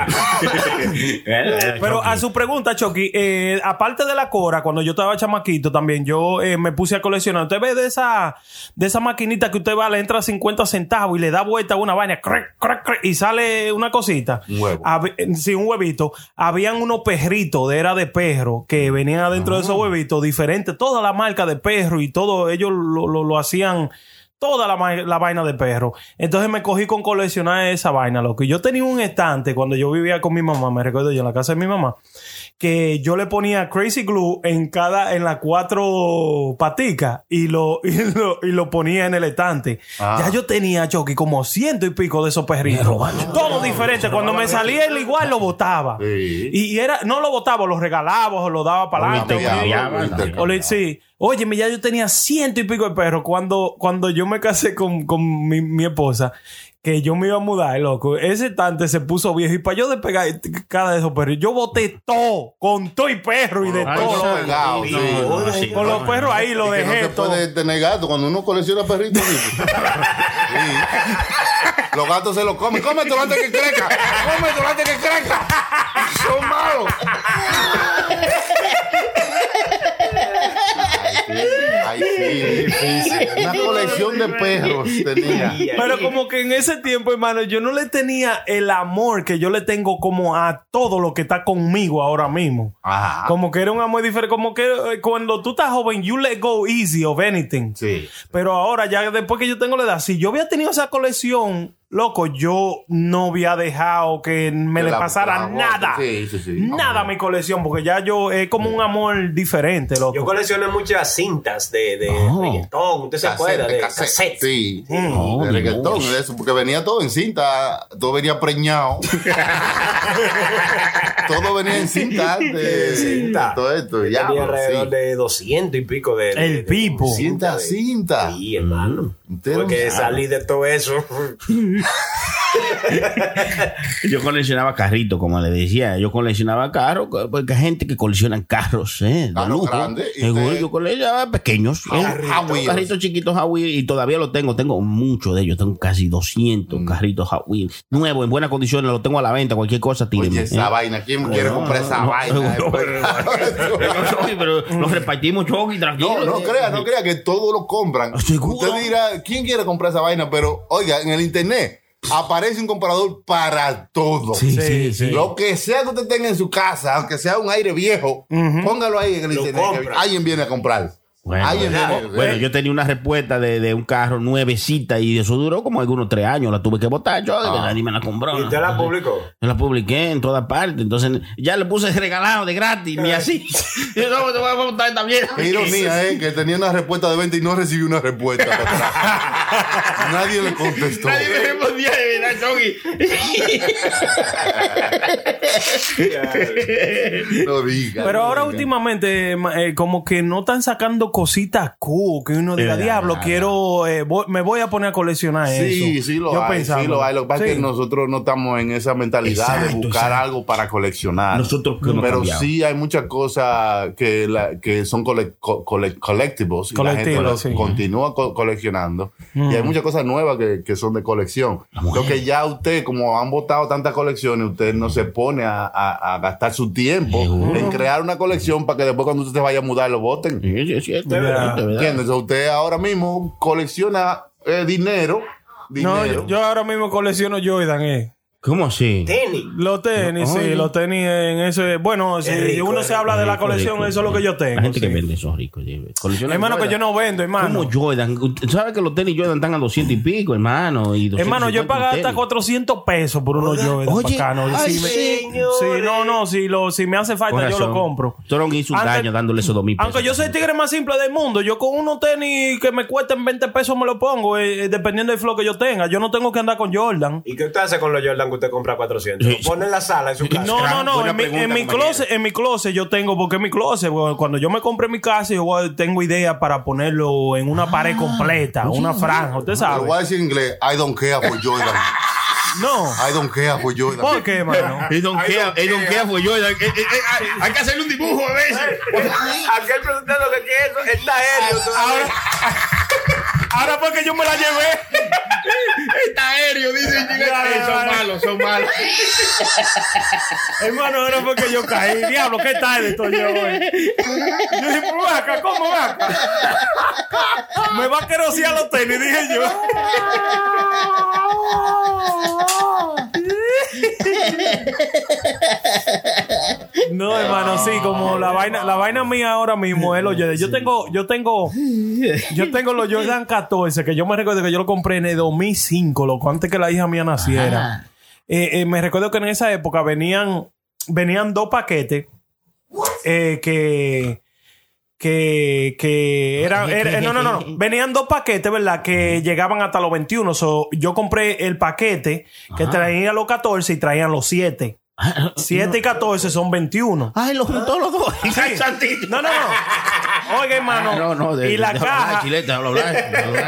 Pero a su pregunta, Chucky, eh, aparte de la cora, cuando yo estaba chamaquito también, yo eh, me puse a coleccionar. Usted ve de esa, de esa maquinita que usted va, le entra 50 centavos y le da vuelta a una vaina, crack, crack, crack, y sale una cosita. Un huevo. Hab- eh, sí, un huevito. Habían unos perritos de era de perro que venían adentro de esos huevitos diferentes. Toda la marca de perro y todo, ellos lo, lo- lo hacían toda la, la vaina de perro. Entonces me cogí con coleccionar esa vaina, loco. Yo tenía un estante cuando yo vivía con mi mamá, me recuerdo yo en la casa de mi mamá, que yo le ponía crazy glue en cada, en las cuatro paticas y lo, y lo, y lo ponía en el estante. Ah. Ya yo tenía, Chucky, como ciento y pico de esos perritos. Todo diferente. Cuando me salía el igual lo botaba. Sí. Y, y era, no lo botaba, lo regalaba o lo daba para adelante. o- sí. Oye, ya yo tenía ciento y pico de perros cuando, cuando yo me casé con, con mi, mi esposa, que yo me iba a mudar, loco. Ese tante se puso viejo y para yo despegar cada de esos perros, yo boté todo, con todo y perro y de Ay, todo. no, loco. pegado, sí. no, sí. Con los perros ahí lo dejé no se todo. puede tener gato cuando uno colecciona perritos. sí. Sí. Los gatos se los comen. Cómetelo antes que crezca. Cómetelo antes que crezca. Son malos. Ay, sí. Una colección de perros tenía. Pero como que en ese tiempo, hermano, yo no le tenía el amor que yo le tengo como a todo lo que está conmigo ahora mismo. Ajá. Como que era un amor diferente. Como que eh, cuando tú estás joven, you let go easy of anything. Sí. Pero ahora, ya después que yo tengo la edad, si yo hubiera tenido esa colección, loco, yo no había dejado que me Que le pasara nada. Sí, sí, sí. Nada a mi colección, porque ya yo es como un amor diferente, loco. Yo coleccioné muchas cintas de, de Oh. reggaetón. ¿Usted se acuerda? De cassette. cassette. Sí. Oh, de reggaetón, de eso, porque venía todo en cinta, todo venía preñado. todo venía en cinta de Cinta. todo esto. Ya, Tenía alrededor sí. de 200 y pico de... de- El de- pipo. Cinta, de- cinta. Sí, hermano. Porque salí de todo eso. Yo coleccionaba carritos, como le decía. Yo coleccionaba carros, porque hay gente que colecciona carros, ¿eh? Carros grandes, Yo coleccionaba pequeños. ¿eh? Wheels. Carritos chiquitos Wheels, y todavía los tengo. Tengo muchos de ellos. Tengo casi 200 Mm. carritos Wheels. Nuevos, en buenas condiciones. Los tengo a la venta. Cualquier cosa, tírenme. Oye, esa ¿eh? vaina, ¿quién quiere No, comprar esa no, vaina? pero los repartimos choque y tranquilo. No, no crea, no crea que todos lo compran. Usted dirá, ¿quién quiere comprar esa vaina? Pero, oiga, en el internet aparece un comprador para todo. Sí, sí, sí. Lo que sea que usted tenga en su casa, aunque sea un aire viejo, póngalo ahí en el Lo internet. que. Alguien viene a comprar. Bueno, Alguien viene. bueno, yo tenía una respuesta de, de un carro nuevecita y eso duró como algunos tres años. La tuve que botar yo, Ah. nadie me la compró. ¿Y usted la publicó? Yo la publiqué en todas partes. Entonces ya le puse regalado de gratis, ni así. Yo no, te voy a botar también. Qué ironía, ¿eh? Que tenía una respuesta de venta y no recibió una respuesta. Nadie le contestó. Nadie me respondía de verdad, Chogi. No diga. Pero no ahora diga. últimamente ma- eh, como que no están sacando cositas cool que uno diga, Eh, diablo, quiero, eh, voy- me voy a poner a coleccionar Sí, eso. sí lo Yo hay, pensaba. sí lo hay. Lo que pasa es que nosotros no estamos en esa mentalidad de buscar exacto. algo para coleccionar. Nosotros que hemos Pero cambiado. sí hay muchas cosas que, la- que son cole- co- cole- collectibles y la gente Colectivos, sí. continúa co- coleccionando. Y hay muchas cosas nuevas que, que son de colección. Lo que ya usted, como han votado tantas colecciones, usted no se pone a, a- a gastar su tiempo en crear una colección para que después cuando usted se vaya a mudar lo voten. Sí, sí, es cierto, es verdad. ¿Entiendes? Usted ahora mismo colecciona eh, dinero. No, dinero. yo, yo ahora mismo colecciono Jordan, eh. ¿Cómo así? Tenis. Los tenis, sí, Oye. los tenis en ese. Bueno, si rico, uno se habla de la colección, rico. eso es lo que yo tengo. La gente sí. que vende son ricos. sí. Hermano, que yo no vendo, hermano. Como Jordan. Usted sabe que los tenis Jordan están a 200 y pico, hermano. Y 250 Hermano, yo he pagado hasta tenis. 400 pesos por unos Jordan Oye, bacanos. ay, Si me- sí, no, no, si, lo, si me hace falta, yo lo compro. Toron hizo un Aunque- daño dándole esos 2 mil pesos. Aunque yo soy el tigre más simple del mundo, yo con unos tenis que me cuesten 20 pesos me lo pongo, eh, eh, dependiendo del flow que yo tenga. Yo no tengo que andar con Jordan. ¿Y qué usted hace con los Jordan que usted compra 400? Sí. Lo pone en la sala, en su casa. No, no, no. En mi, pregunta, en mi closet, en mi closet yo tengo, porque en mi closet, bueno, cuando yo me compré mi casa, yo voy- tengo idea para ponerlo en una pared completa, una franja, usted Te lo sabe. voy a decir en inglés. I don't care for Jordan. No. I don't care for Jordan. ¿Por qué, mano? Él don't care, él don't care fue Jordan. Eh, eh, eh, hay- Hay que hacerle un dibujo a veces. Aquel preguntando que qué es eso, está aéreo. todavía. Ahora porque yo me la llevé. Está aéreo, dice. Eh, Son malos, son malos. Hermano, ahora porque yo caí. Diablo, qué tarde estoy yo hoy. Yo dije, ven acá, ¿cómo ven acá? Me va a querosear los tenis, dije yo. No, hermano, sí, como la vaina, la vaina mía ahora mismo es los Jordan. Yo tengo, yo tengo, yo tengo los Jordan 14, que yo me recuerdo que yo lo compré en el 2005, loco, antes que la hija mía naciera. Eh, eh, me recuerdo que en esa época venían, venían dos paquetes eh, que que, que eran, era- no, no, no, no. venían dos paquetes, ¿verdad? Que llegaban hasta los 21. So, yo compré el paquete que traía los 14 y traían los 7. 7 y 14 son 21. Ay, los juntó los dos. No, no, no. Oiga, hermano. No, no, de- y la caja.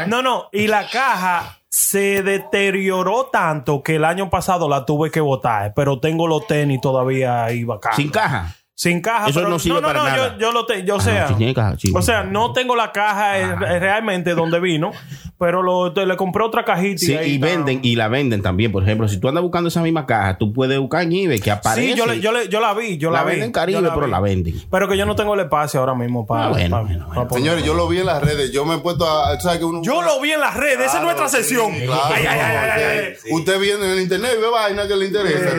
No, no. Y la caja se deterioró tanto que el año pasado la tuve que botar. Pero tengo los tenis todavía ahí bacanos. Sin caja. Sin caja. Eso pero- no sirve no, para no, nada. Yo, yo lo te, yo Ah, sea. sí tiene caja, sí. O sea, no tengo la caja eh, realmente donde vino, pero lo, te- le compré otra cajita. Sí, ahí y está. venden, y la venden también. Por ejemplo, si tú andas buscando esa misma caja, tú puedes buscar en eBay que aparece. Sí, yo, le- yo, le- yo la vi, yo la, la vi. venden en Caribe, pero vi. la venden. Pero que yo no tengo el espacio ahora mismo para. Ah, bueno, bueno, bueno. Señores, yo lo vi en las redes. Yo me he puesto a. ¿sabes que uno, Yo lo vi en las redes, esa es nuestra sí, sesión. claro, Ay, ay, ay, ay, ay. porque Usted viene en el internet y ve vaina que le interesa.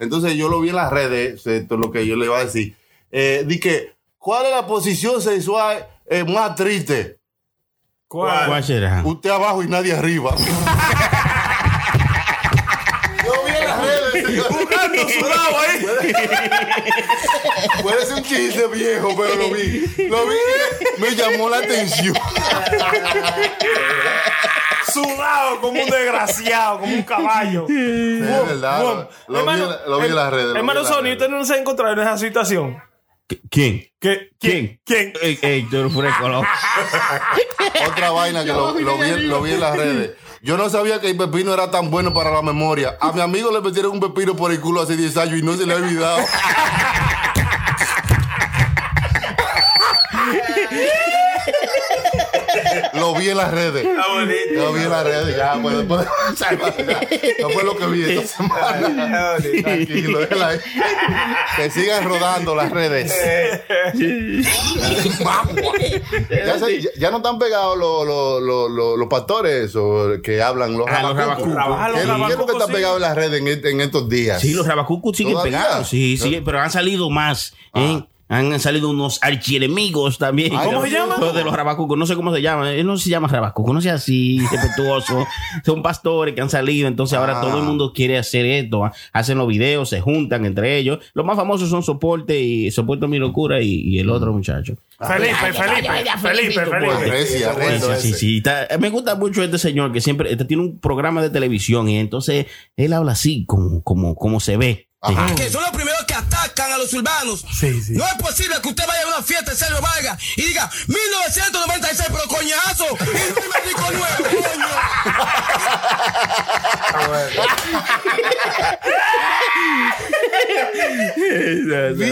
Entonces yo lo vi en las redes, esto es lo que yo le iba a decir. Eh, di que, ¿cuál es la posición sexual eh, más triste? ¿Cuál será? Usted abajo y nadie arriba. Jugando sudado ahí. Puede ser un chiste viejo, pero lo vi. Lo vi me llamó la atención. Sudado como un desgraciado, como un caballo. Es verdad. Lo, vi, lo vi en las redes. Hermano Sony, usted no se ha encontrado en esa situación. ¿Quién? ¿Qué? ¿Quién? ¿Quién? Ey, ey, tú eres fresco. Otra vaina que lo, lo vi, lo vi en las redes. Yo no sabía que el pepino era tan bueno para la memoria. A mi amigo le metieron un pepino por el culo hace 10 años y no se le ha olvidado. Lo vi en las redes. Lo vi en las redes. Ya, pues después No fue lo que vi esta semana. Tranquilo, déjala ahí. Que sigan rodando las redes. ya, se- ya- ya no están pegados los, los, los, los- los pastores o que hablan los Ah, los rabacucos. Ah, los ¿Qué, qué es lo que está sí. pegado en las redes en, en estos días? Sí, los rabacucos siguen pegados. Sí, sí, pero han salido más. ¿eh? Han salido unos archienemigos también. Ay, ¿Cómo se Los llaman? de los rabacucos, no sé cómo se llama. Él no se llama rabacuco, no sea así, respetuoso. Son pastores que han salido, entonces ahora Ah. todo el mundo quiere hacer esto. ¿ah? Hacen los videos, se juntan entre ellos. Los más famosos son Soporte y Soporte Mi Locura y, y el otro muchacho. Felipe, Felipe, Felipe, Felipe. Recia, recia, Sí, sí, ese. sí. Está- me gusta mucho este señor que siempre este, tiene un programa de televisión y entonces él habla así como, como, como se ve. Ajá. Que son los primeros que atacan a los urbanos. Sí, sí. No es posible que usted vaya a una fiesta de Sergio Vargas y diga 1996, pero coñazo. Y no me rico nuevo, coño.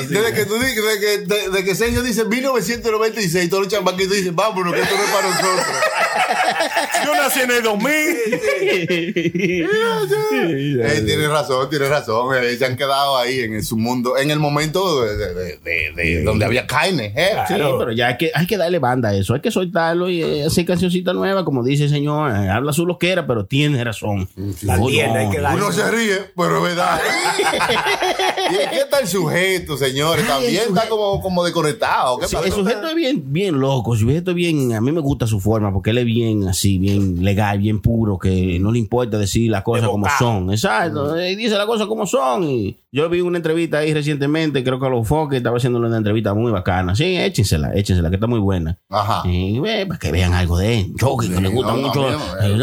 Desde que tú dices, desde que, de, de que Sergio dice 1996, todos los chamaquitos dicen, vámonos, que esto no es para nosotros. Yo nací en el 2000. Eh, tiene razón, tiene razón. eh, se han quedado ahí en su mundo, en el momento de, de- de- de- de donde había carne. ¿eh? Sí, pero ya hay que, hay que darle banda a eso, hay que soltarlo y eh, hacer cancioncita nueva, como dice el señor, eh, habla su loquera, pero tiene razón. La Oh, tiene, no. hay que darle. Uno se ríe, pero es verdad. ¿Y qué está el sujeto, señores? También está como, como desconectado. ¿Qué Sí, el sujeto es bien, bien loco, el sujeto es bien, a mí me gusta su forma, porque él es bien así, bien legal, bien puro, que no le importa decir las cosas como son. Exacto, él dice las cosas como son. Y yo vi una entrevista ahí recientemente, creo que a los Foques estaba haciendo una entrevista muy bacana. Sí, échensela, échensela, que está muy buena. Ajá. Y, ve, para que vean algo de él. Chucky, que le gusta No, mucho. no, eh,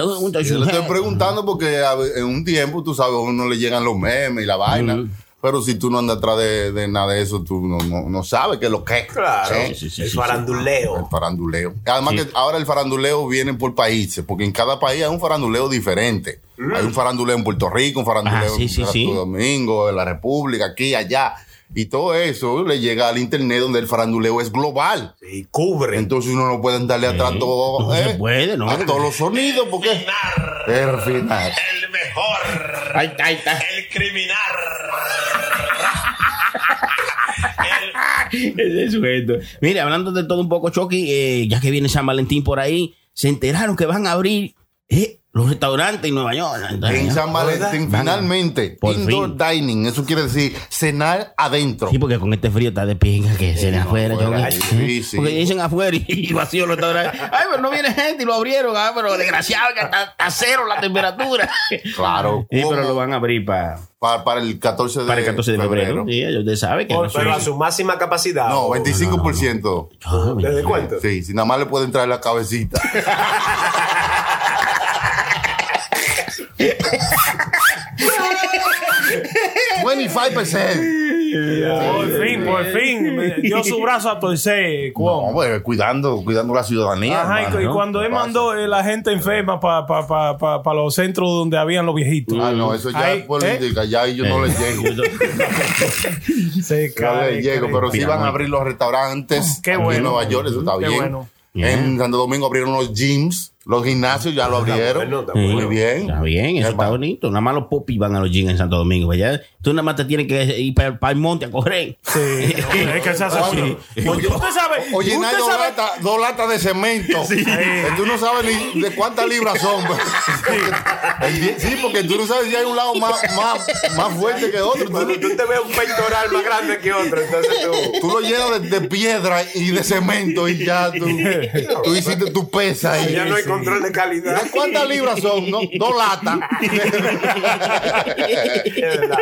Yo le estoy preguntando porque en un tiempo, tú sabes, a uno le llegan los memes y la vaina. Pero si tú no andas atrás de, de nada de eso, tú no, no, no sabes qué es lo que es. Claro, ¿eh? sí, sí, el sí, faranduleo. El faranduleo. Además Sí. que ahora el faranduleo viene por países, porque en cada país hay un faranduleo diferente. Hay un faranduleo en Puerto Rico, un faranduleo Ah, sí, en sí, Santo sí. Domingo, en la República, aquí, allá. Y todo eso le llega al internet donde el faranduleo es global. Y cubre. Entonces uno no puede darle atrás todo, no se ¿eh? puede, ¿no? a todos los sonidos, porque el final. El mejor. Ahí está, ahí está. El criminal. Ese sujeto. Mire, hablando de todo un poco, Chucky, eh, ya que viene San Valentín por ahí, se enteraron que van a abrir eh, los restaurantes en Nueva York. En San Valentín, finalmente, Por indoor fin. dining, eso quiere decir cenar adentro. Sí, porque con este frío está de pinga que se afuera. afuera, Chucky. sí, ¿Eh? sí. Porque dicen afuera y vacío los restaurantes. Ay, pero no viene gente y lo abrieron. Ah, pero desgraciado que está a cero la temperatura. Claro, Sí, pero lo van a abrir para, para, para el 14 de, para el 14 de febrero. Sí, ya usted sabe que Por- no pero a su máxima capacidad. No, ¿o? 25%. Ah, ¿Te das cuenta? Sí, si nada más le puede entrar la cabecita. Twenty-five percent. Por fin, por fin. dio su brazo a torcer. No, Cuomo. pues, cuidando, cuidando la ciudadanía. Ajá, y, hermano, y ¿no? cuando ¿Qué él mandó eh, la gente enferma para pa, pa, pa, pa los centros donde habían los viejitos. Ah, no, eso ya Ahí, es política, ya ahí yo no les llego. Se No cae, les llego, cae. pero sí van a abrir los restaurantes Qué aquí bueno. en Nueva York, eso está Qué bien. bueno. En Santo Domingo abrieron los gyms, los gimnasios ya lo abrieron. bueno, está Muy bien. Está bien, eso está bonito. Nada más los popis van a los jeans en Santo Domingo. pues ya tú nada más te tienes que ir para, el monte a correr. Sí, no, es que se hace así. Oye, Usted sabe, O llenar usted dos sabe, latas, dos latas de cemento. Que Tú no sabes ni de cuántas libras son. pues. Sí, porque tú no sabes si hay un lado más, más, más fuerte que otro. Cuando Tú, te ves un pectoral más grande que otro, entonces tú. tú lo llenas de, de piedra y de cemento y ya tú, tú hiciste tu pesa. Y, Ya no hay control de calidad. ¿Cuántas libras son? No, dos latas. Es verdad.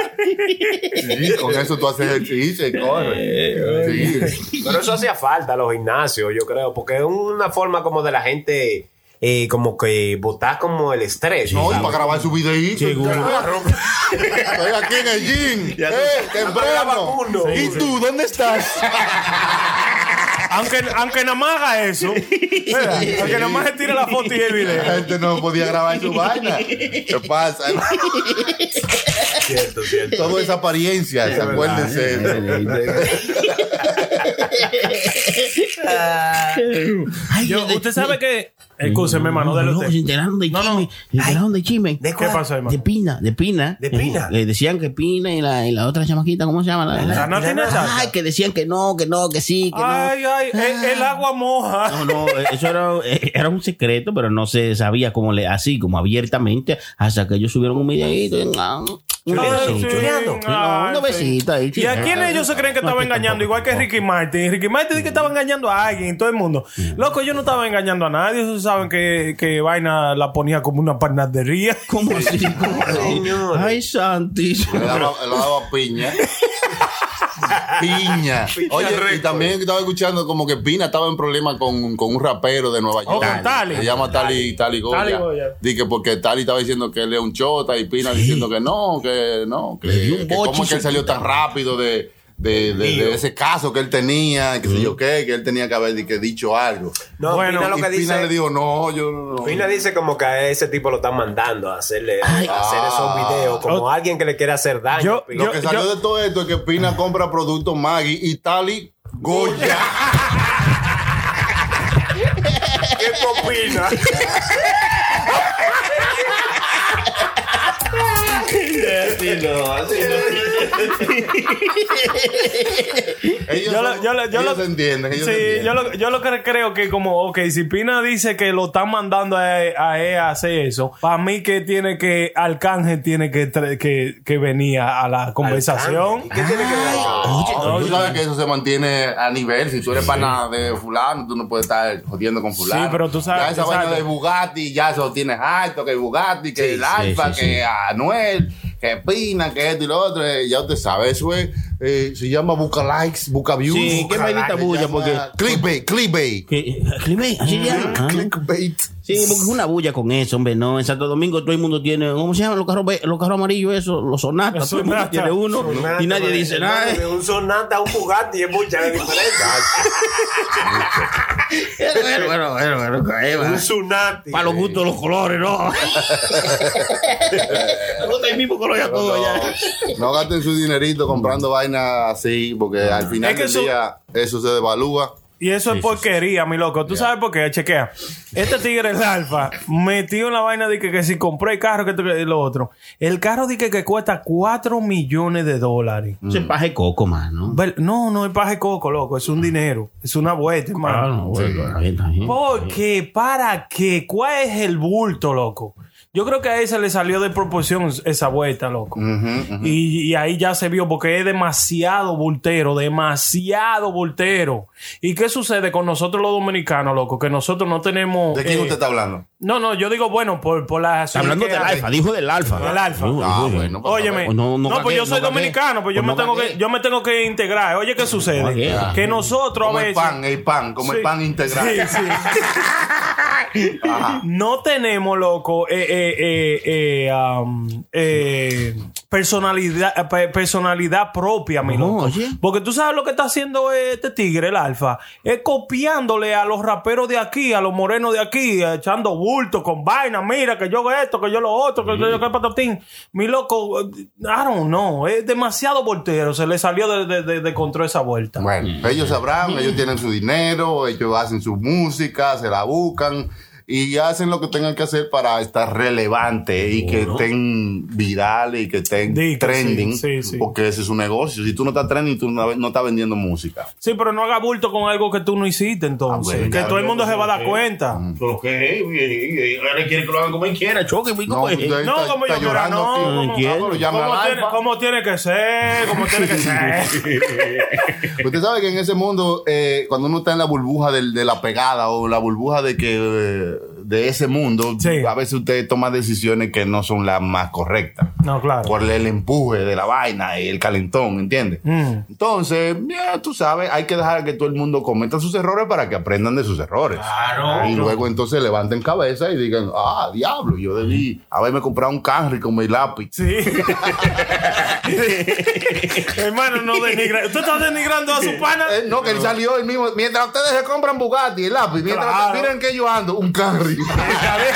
Sí, con eso tú haces ejercicio y corres. Sí. Pero eso hacía falta a los gimnasios, yo creo, porque es una forma como de la gente, eh, como que botar como el estrés. No, y para grabar su videíto. Claro. Estoy aquí en el gym. Ya Eh, temprano. ¿Y tú dónde estás? aunque, aunque nada más haga eso, ¿verdad? aunque nada más se tire la foto y el La video. gente no podía grabar su vaina. ¿Qué pasa? Cierto, cierto. Todo es apariencia, se acuérdense. Ay, Yo- usted sabe que. Escúcheme, hermano, No, usted. se enteraron de No, no. chisme. Se enteraron de chisme. ¿De ¿Qué pasó, hermano? De Pina, de Pina. ¿De Pina? Eh, decían que Pina y la, y la otra chamaquita, ¿cómo se llama? La, la- La Nati Natasha. Ay, que decían que no, que no, que sí, que Ay, ay, el, el agua moja. no. No, no, eh, eso era, eh, era un secreto, pero no se sabía cómo le, así, como abiertamente, hasta que ellos subieron un videito. y, ah, Un Ay, besito. sí, No, ay, un sí. besito ahí. ¿Y a quién ellos se creen que estaba engañando? Igual que Ricky Martin. Ricky Martin dice que estaba engañando a alguien, todo el mundo. Loco, ellos no estaban engañando a nadie. Ellos saben que, que Vaina la ponía como una panadería. ¿Cómo así? Señor. Ay, santísimo. Le daba, le daba piña. Piña. Oye, y también estaba escuchando como que Pina estaba en problema con, con un rapero de Nueva York. Oh, con Tali. Se llama Tali, Tali Goya. Tali Goya. Dice porque Tali estaba diciendo que él es un chota y Pina diciendo que no, que no, que, Le dio un que cómo es que él salió tan rápido de, de, de- de ese caso que él tenía, que sé yo qué, que él tenía que haber que dicho algo. No, Bueno, Pina lo y que Pina dice. le dijo, no, yo no. Pina dice como que a ese tipo lo están mandando a hacerle a hacer Ah. esos videos, como Oh. alguien que le quiere hacer daño. Yo- Pina. Lo que salió yo- de todo esto es que Pina compra productos Maggi y Tali Goya. ¿Qué Ellos, Yo lo- yo lo- yo ellos lo- entienden. Ellos Sí, entienden. yo lo, yo lo que creo que como, ok, si Pina dice que lo están mandando a, a él a hacer eso, para mí que tiene que, Arcángel tiene que, que, que venir a la conversación. ¿Y qué tiene que ver? No, tú sabes que eso se mantiene a nivel. Si tú eres pana de fulano, tú no puedes estar jodiendo con fulano. Sí, pero tú sabes- Ya esa vaina de Bugatti, ya eso tienes alto, que Bugatti, que Sí, el sí, Alfa, sí, que sí. Anuel, que Pina, que esto y lo otro. eh, Ya usted sabe, eso es, eh, se llama Busca Likes, Busca Views. Sí, qué vainita bulla, se porque- Clickbait, clickbait. ¿Qué? Clickbait, así se llama. Ah. Clickbait. Sí, porque es una bulla con eso, hombre, no. En Santo Domingo todo el mundo tiene, ¿cómo se llaman los carros, los carros amarillos esos? Los sonatas, todo el mundo Sonata. tiene uno y nadie Sonata, dice nada. De un sonata a un Bugatti es mucha la diferencia. Bueno, bueno, bueno, bueno, bueno, un Sunati. Para los gustos los colores, ¿no? Gusta el mismo color ya todo No, ya. no gasten su dinerito comprando vainas así, porque al final Es que del eso- día eso se devalúa. Y eso es porquería, mi loco. ¿Tú sabes por qué? Chequea. Este tigre, el alfa, metió en la vaina de que, que si compré el carro, que, lo otro. El carro dice que cuesta 4 millones de dólares. Se paje coco, mano. No, no es paje coco, loco. Es un dinero. Es una vuelta, hermano. Ah, no. ¿Por qué? ¿Para qué? ¿Cuál es el bulto, loco? Yo creo que a esa le salió de proporción esa vuelta, loco. Y, y ahí ya se vio porque es demasiado bultero, demasiado bultero. ¿Y qué sucede con nosotros los dominicanos, loco? Que nosotros no tenemos... ¿De quién eh, usted está hablando? No, no, yo digo, bueno, por, por la... Está hablando del alfa, dijo del alfa. Del alfa. Ah, bueno, pues, Óyeme, No, no, no pues yo soy no dominicano, pues yo, Pues me no tengo que, yo me tengo que integrar. Oye, ¿qué sucede? Que nosotros a Como el veces... pan, el pan, como el pan integral. Sí, sí. No tenemos, loco, eh, eh, eh, eh, um, eh, personalidad, eh, pe- personalidad propia, mi loco. oye. Porque tú sabes lo que está haciendo este tigre, el alfa. Es copiándole a los raperos de aquí, a los morenos de aquí, echando bulto con vaina. Mira, que yo esto, que yo lo otro, que yo que patatín. Mi loco, eh, I don't know. Es demasiado voltero. Se le salió de, de, de- de control esa vuelta. Bueno, ellos sabrán, ellos tienen su dinero, ellos hacen su música, se la buscan y hacen lo que tengan que hacer para estar relevante y que estén virales y que estén trending, sí, sí, sí. porque ese es un negocio. Si tú no estás trending, tú no, no estás vendiendo música. Sí, pero no haga bulto con algo que tú no hiciste entonces. Ah, que todo el mundo se va a dar cuenta. Pero que ahora quiere que lo hagan como él quiera, choque, No, usted No, está- como yo está llorando no. como- como tiene, como tiene que ser, como tiene que ser. Usted sabe que en ese mundo, eh, cuando uno está en la burbuja del- de, la pegada o la burbuja de que eh, de ese mundo, Sí. a veces usted toma decisiones que no son las más correctas. No, claro. Por el empuje de la vaina y el calentón, ¿entiendes? Mm. Entonces, ya tú sabes, hay que dejar que todo el mundo cometa sus errores para que aprendan de sus errores. Claro. Y luego entonces levanten cabeza y digan, ah, diablo, yo debí haberme comprado un Camry con mi lápiz. Sí. Hermano, no denigra. ¿Tú estás denigrando a su pana? Eh, no, que él salió el mismo. Mientras ustedes se compran Bugatti, el lápiz, mientras Claro. miren que yo ando, un Camry. ¿Sabes?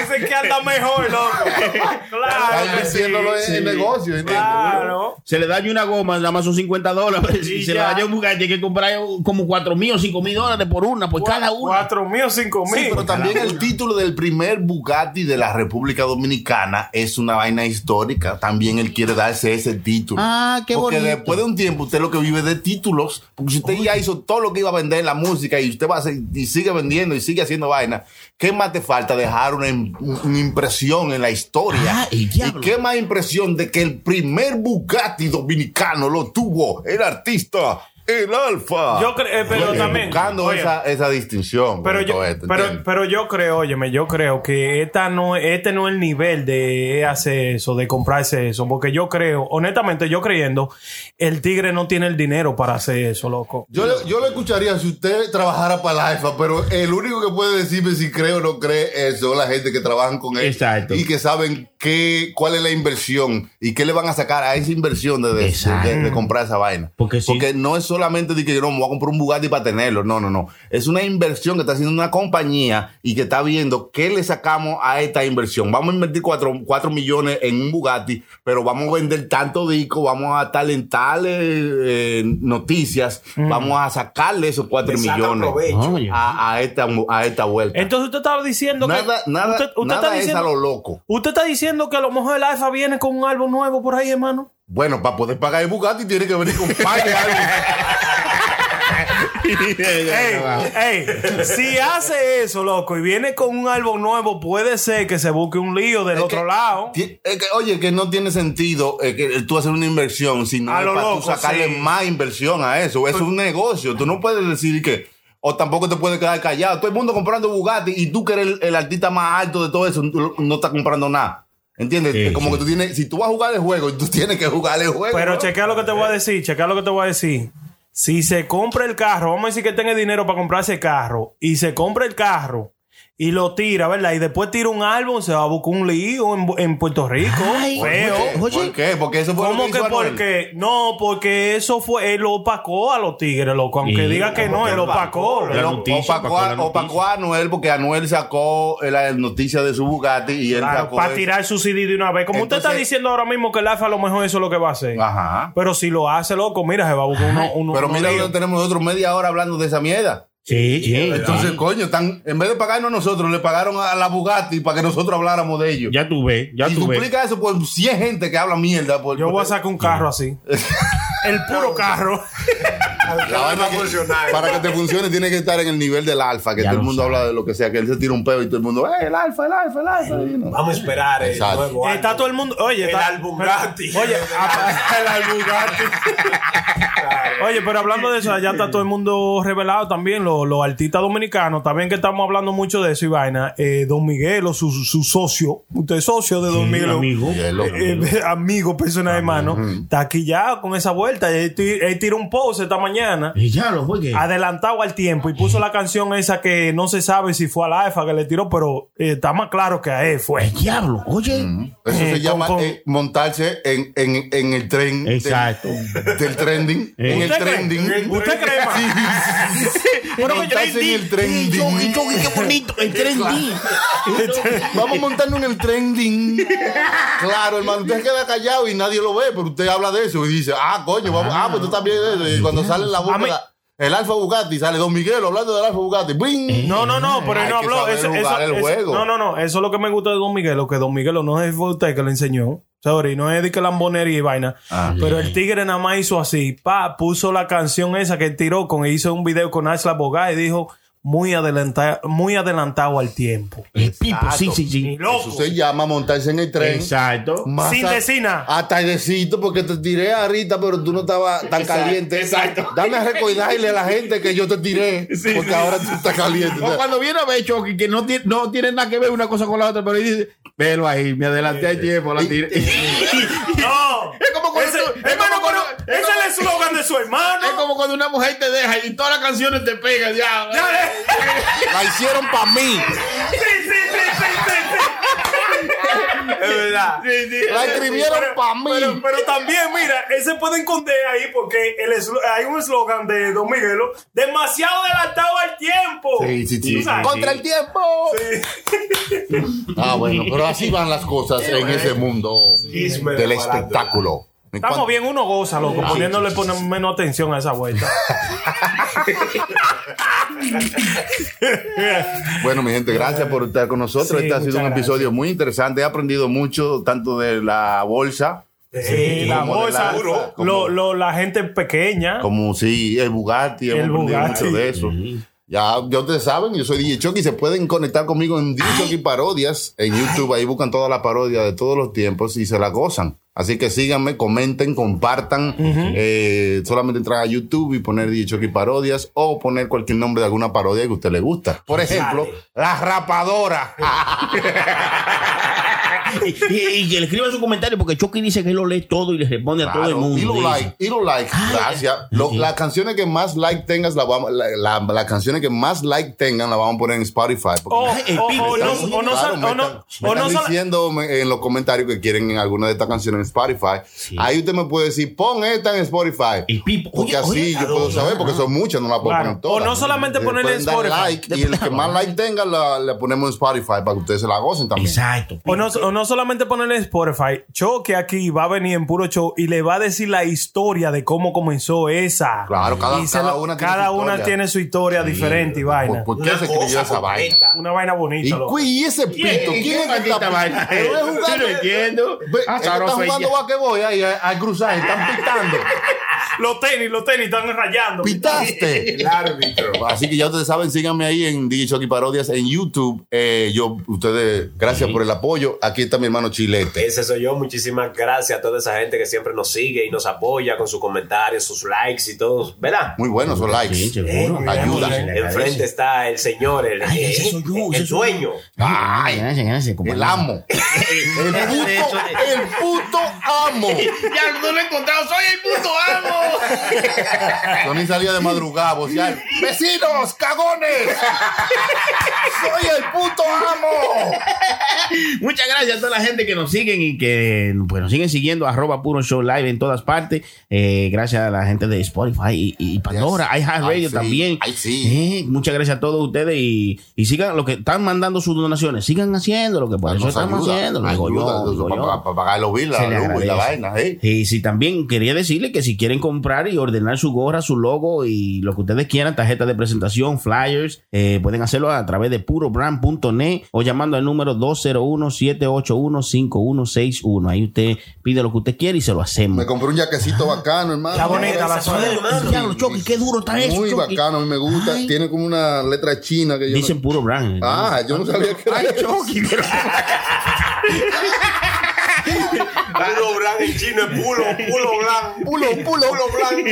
Ese que anda mejor, loco. Claro. Está que sí. en el negocio, ¿entiendes? Claro. Se le daña una goma, nada más son 50 dólares. Y Si se le daña un Bugatti, hay que comprar como 4 mil o 5 mil dólares por una, por cada una. Cuatro mil o cinco mil. Sí, pero también el título del primer Bugatti de la República Dominicana es una vaina histórica. También él quiere darse ese título. Ah, qué Porque bonito. después de un tiempo usted lo que vive de títulos. Porque si usted ya hizo todo lo que iba a vender en la música y usted va a hacer- y sigue vendiendo y sigue haciendo vaina, ¿qué más te falta? Dejar una, im- una impresión en la historia. Ah, ¿Y qué más impresión de que el primer Bugatti dominicano lo tuvo el artista, el Alfa? Yo creo, eh, pero Oye, también. Buscando oye, esa, esa distinción. Pero yo, esto, pero, pero yo creo, óyeme, yo creo que esta no, este no es el nivel de hacer eso, de comprarse eso, porque yo creo, honestamente, yo creyendo, el tigre no tiene el dinero para hacer eso, loco. Yo, le- yo le escucharía si usted trabajara para la AIFA, pero el único que puede decirme si cree o no cree es son la gente que trabajan con él. Exacto. Y que saben qué, cuál es la inversión y qué le van a sacar a esa inversión de, de, Exacto. de- de comprar esa vaina. Porque sí. no es solamente de que yo no me voy a comprar un Bugatti para tenerlo. No, no, no. Es una inversión que está haciendo una compañía y que está viendo qué le sacamos a esta inversión. Vamos a invertir 4, millones en un Bugatti, pero vamos a vender tanto disco, vamos a talentales eh, noticias, vamos a sacarle esos 4 Le saca millones a, a esta, a esta vuelta. Entonces usted estaba diciendo nada que. nada, usted, usted nada está es diciendo, a lo loco. usted está diciendo que a lo mejor el Alfa viene con un álbum nuevo por ahí, hermano. Bueno, para poder pagar el Bugatti tiene que venir con par de Ey, ey, si hace eso, loco, y viene con un álbum nuevo, puede ser que se busque un lío del Es otro que- lado. Es que, oye, que no tiene sentido eh, que tú hacer una inversión, sino A es lo para tú sacarle sí. más inversión a eso. Eso es un negocio. Tú no puedes decir que. O tampoco te puedes quedar callado. Todo el mundo comprando Bugatti y tú que eres el, el artista más alto de todo eso, no estás comprando nada. ¿Entiendes? Sí, como sí. que tú tienes. Si tú vas a jugar el juego, tú tienes que jugar el juego. Pero ¿no? chequea lo que te voy a decir, chequea lo que te voy a decir. Si se compra el carro, vamos a decir que tenga dinero para comprarse el carro, y se compra el carro y lo tira, ¿verdad? Y después tira un álbum, se va a buscar un lío en, en Puerto Rico. Ay, feo. ¿Por qué? Porque eso fue lo ¿Cómo que que por qué? No, porque eso fue, él lo opacó a los tigres, loco. Aunque diga que no, él lo opacó. Él opacó, opacó a- Anuel porque Anuel sacó la noticia de su Bugatti y él Claro, sacó para tirar su CD de una vez. Como usted está diciendo ahora mismo que el Alfa a lo mejor eso es lo que va a hacer. Ajá. Pero si lo hace, loco, mira, se va a buscar uno, uno- Pero uno mira, lío. donde tenemos nosotros media hora hablando de esa mierda. Sí, sí. Entonces, coño, están, en vez de pagarnos a nosotros, le pagaron a la Bugatti para que nosotros habláramos de ellos. ya tú ves, ya y tú ves. duplica eso por 100 gente que habla mierda. Por, Yo voy a sacar un carro así. el puro carro. La vaina que- funcionar. Para que te funcione, tiene que estar en el nivel del alfa, que Ya todo el mundo sabe. habla de lo que sea, que él se tira un pedo y todo el mundo, ¡eh, el alfa, el alfa, el alfa! y no. Vamos a esperar el Exacto. nuevo Está álbum. todo el mundo. Oye, El está, Albugatti. Oye, apa- el Albugatti. Oye, pero hablando de eso, allá está todo el mundo revelado también, los, los artistas dominicanos. También que estamos hablando mucho de eso y vaina. Eh, Don Miguel, o su, su socio, usted es socio de Don Sí, Miguel. amigo. Eh, eh, amigo, persona hermano. Está aquí ya con esa vuelta. Él tira un post esta mañana mañana. Y ya lo fue que. Adelantado al tiempo y puso la canción esa que no se sabe si fue a la AFA que le tiró, pero eh, está más claro que a él fue. El diablo, oye. Eso Eh, se llama con- con- eh, montarse en, en, en el tren Exacto. Del, trending. En el trending. ¿Usted cree? Bueno, montarse en el trending. Choqui, choqui, qué bonito. El trending. Vamos montando en el trending. Claro, hermano, usted queda callado y nadie lo ve, pero usted habla de eso y dice, ah, coño, vamos, ah, pues tú también. Y cuando sale la A mí- boca, el Alfa Bugatti, sale Don Miguel hablando del Alfa Bugatti. ¡Bing! No, no, no, pero él no habló. Eso, jugar eso- el eso- juego. no, no, no. Eso es lo que me gusta de Don Miguelo, que Don Miguelo no es fue usted que le enseñó. Sorry, no es de que lambonería y vaina. Ah, pero el tigre nada más hizo así. Pa, puso la canción esa que tiró con, hizo un video con Asla Bogá y dijo muy adelantado, muy adelantado al tiempo. El pipo, sí, sí, sí. loco. Eso se llama montarse en el tren. Exacto. Más Sin a- decir nada. A tardecito, porque te tiré ahorita, pero tú no estabas tan caliente. exacto. Dame a recordarle a la gente que yo te tiré, porque ahora tú estás caliente. O cuando viene a ver Chucky, que no tiene, no tiene nada que ver una cosa con la otra, pero dice, velo ahí, me adelanté al tiempo, la tiré. No. Es como cuando Ese, tú- es como ese es el eslogan de su hermano. Es como cuando una mujer te deja y todas las canciones te pegan, ya. Ya, eh. La hicieron para mí. Sí, sí, sí, sí, sí, sí. Es verdad. Sí, sí. La escribieron Pero- para mí. Pero, pero también, mira, ese puede esconder ahí porque el eslo- hay un eslogan de Don Miguelo, demasiado adelantado al tiempo. Sí, sí, sí. Contra el tiempo. Ah, bueno, pero así van las cosas en ese mundo del espectáculo. Estamos bien, uno goza, loco, poniéndole poner menos atención a esa vuelta. Bueno, mi gente, gracias por estar con nosotros. Sí, este ha sido un gracias. episodio muy interesante. He aprendido mucho, tanto de la bolsa, Sí, la de bolsa, la- como- lo, lo- la gente pequeña. como sí, el Bugatti, El hemos aprendido Bugatti. mucho de eso. Ya, ya ustedes saben, yo soy DJ Chucky. Se pueden conectar conmigo en DJ Chucky Parodias en YouTube. Ahí buscan todas las parodias de todos los tiempos y se la gozan. Así que síganme, comenten, compartan. Eh, solamente entrar a YouTube y poner DJ Chucky Parodias o poner cualquier nombre de alguna parodia que a usted le gusta. Por ejemplo, La Rapadora. y, y- y escriban su comentario porque Chucky dice que él lo lee todo y le responde a todo el Claro, mundo. y lo like, y lo like. Gracias. Lo- Sí. Las canciones que más like tengas, la vamos, la, la- las canciones que más like tengan, la vamos a poner en Spotify. porque O, el o- no, o no, Claro, sal- me o no, están, diciendo en los comentarios que quieren en alguna de estas canciones en Spotify. Ahí usted me puede decir, pon esta en Spotify. El pipo. Porque Oye, así oye, yo puedo saber, porque son muchas, no la puedo Claro. poner todas. O no solamente Le ponerle en Spotify. like, y el que más like tenga, la- le ponemos en Spotify para que ustedes se la gocen también. Exacto. O no, o no solamente ponerle Spotify, Cho que aquí va a venir en puro show y le va a decir la historia de cómo comenzó esa. Claro, cada- Y cada lo- una tiene cada su una historia. tiene su historia diferente y vaina. ¿Por, por qué se escribió esa vaina? Una vaina ¿Y, bonita. cu- y ese pito? ¿Quién, ¿Quién es está vaina? Yo jugando- no entiendo. Están jugando vaqueboy ahí a- al cruzar, están pitando. Los tenis, los tenis están rayando. Pitaste. El árbitro. Así que ya ustedes saben, síganme ahí en DJ Parodias en YouTube. Eh, yo, ustedes, gracias por el apoyo. Aquí está mi hermano Chilete. Ese soy yo. Muchísimas gracias a toda esa gente que siempre nos sigue y nos apoya con sus comentarios, sus likes y todo. ¿Verdad? Muy buenos son likes. Sí, seguro. Ayuda. Agradece. Enfrente está el señor, el, Ay, ese soy yo, ese el dueño. Ay, gracias, gracias, El amo. El puto, el puto amo. Ya no lo he encontrado, soy el puto amo. Tony salía de madrugada vocear. ¡Vecinos, cagones! ¡Soy el puto amo! Muchas gracias a toda la gente que nos siguen y que pues, nos siguen siguiendo arroba puro show live en todas partes. Eh, gracias a la gente de Spotify y, y Pandora, Yes. iHeartRadio también. Ay, sí. Eh, muchas gracias a todos ustedes y, y sigan lo que están mandando sus donaciones, sigan haciendo lo que por eso Nos estamos ayuda, haciendo. para pagar los bills, la la vaina. ¿eh? Y si también quería decirle que si quieren comprar y ordenar su gorra, su logo y lo que ustedes quieran, tarjeta de presentación, flyers, pueden hacerlo a través de purobrand.net o llamando al número 201-781-5161. Ahí usted pide lo que usted quiere y se lo hacemos. Me compré un jaquecito bacano, hermano. Está bonita la Chucky, qué duro está eso, Muy Chucky. bacano, a mí me gusta. Ay. Tiene como una letra china que yo. Dicen no- puro brand. Ah, yo no sabía que era Ay. Chucky, pero- Pulo blanco en chino es pulo, pulo blanco. Pulo, pulo. Pulo blanco.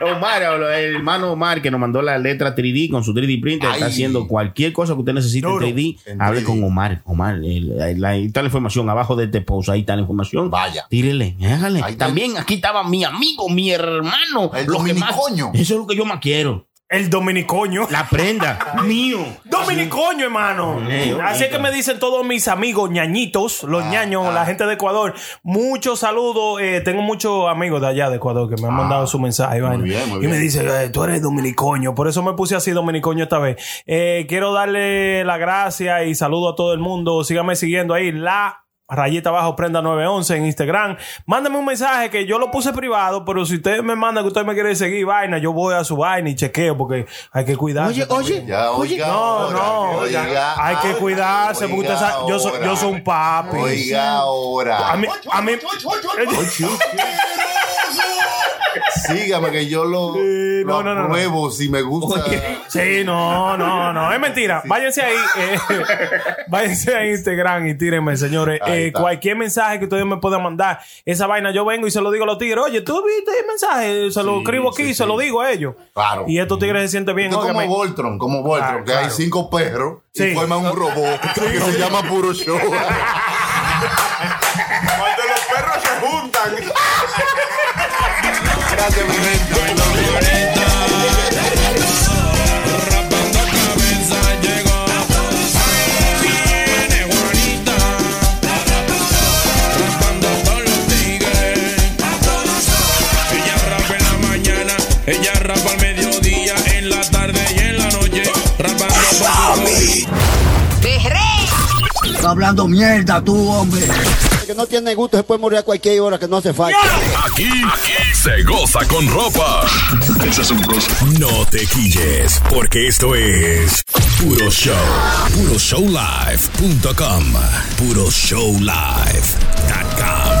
Omar, el hermano Omar que nos mandó la letra 3D con su 3D printer, está haciendo cualquier cosa que usted necesite en Duro. 3D. En Hable 3D. con Omar. Omar, el- el- ahí está la información abajo de este post, ahí está la información. Vaya. Tírele, hágale. También aquí estaba mi amigo, mi hermano. El lo que más-. Eso es lo que yo más quiero. El dominicoño. La prenda, mío. Dominicoño, hermano. Sí, Así es que me dicen todos mis amigos ñañitos, los ñaños, la gente de Ecuador. Muchos saludos. eh, tengo muchos amigos de allá de Ecuador que me han mandado su mensaje. vaina. bien, muy y bien. me dicen, eh, tú eres dominicoño. Por eso me puse así dominicoño esta vez. Eh, quiero darle la gracia y saludo a todo el mundo. Síganme siguiendo ahí. La rayita abajo prenda 911 en Instagram. Mándame un mensaje que yo lo puse privado, pero si usted me manda que usted me quiere seguir vaina, yo voy a su vaina y chequeo porque hay que cuidarse. Oye, oye. Ya, oiga No, ahora, no, oiga hay que cuidarse porque usted oiga sabe, yo, soy, yo soy un papi. Oiga ahora. A mí, a mí, Sígame que yo lo, Sí, no, lo no, no, no. apruebo si me gusta. sí, no, no, no, es mentira. Váyanse ahí, eh, váyanse a Instagram y tírenme, señores. Eh, cualquier mensaje que ustedes me puedan mandar, esa vaina yo vengo y se lo digo a los tigres. Oye, tú viste el mensaje, se lo Sí, escribo aquí, sí, se sí. lo digo a ellos. Claro. Y estos tigres se sienten bien. Como. Voltron, como Voltron, Ah, que hay cinco perros Sí. y forman un robot que se llama Puro Show. Cuando los perros se juntan. Gracias, mi gente. Hablando mierda tú, hombre. Que no tiene gusto se puede morir a cualquier hora que no hace falta. Aquí, aquí se goza con ropa. No te quilles, porque esto es Puro Show. PuroShowLive.com. PuroShowLive.com.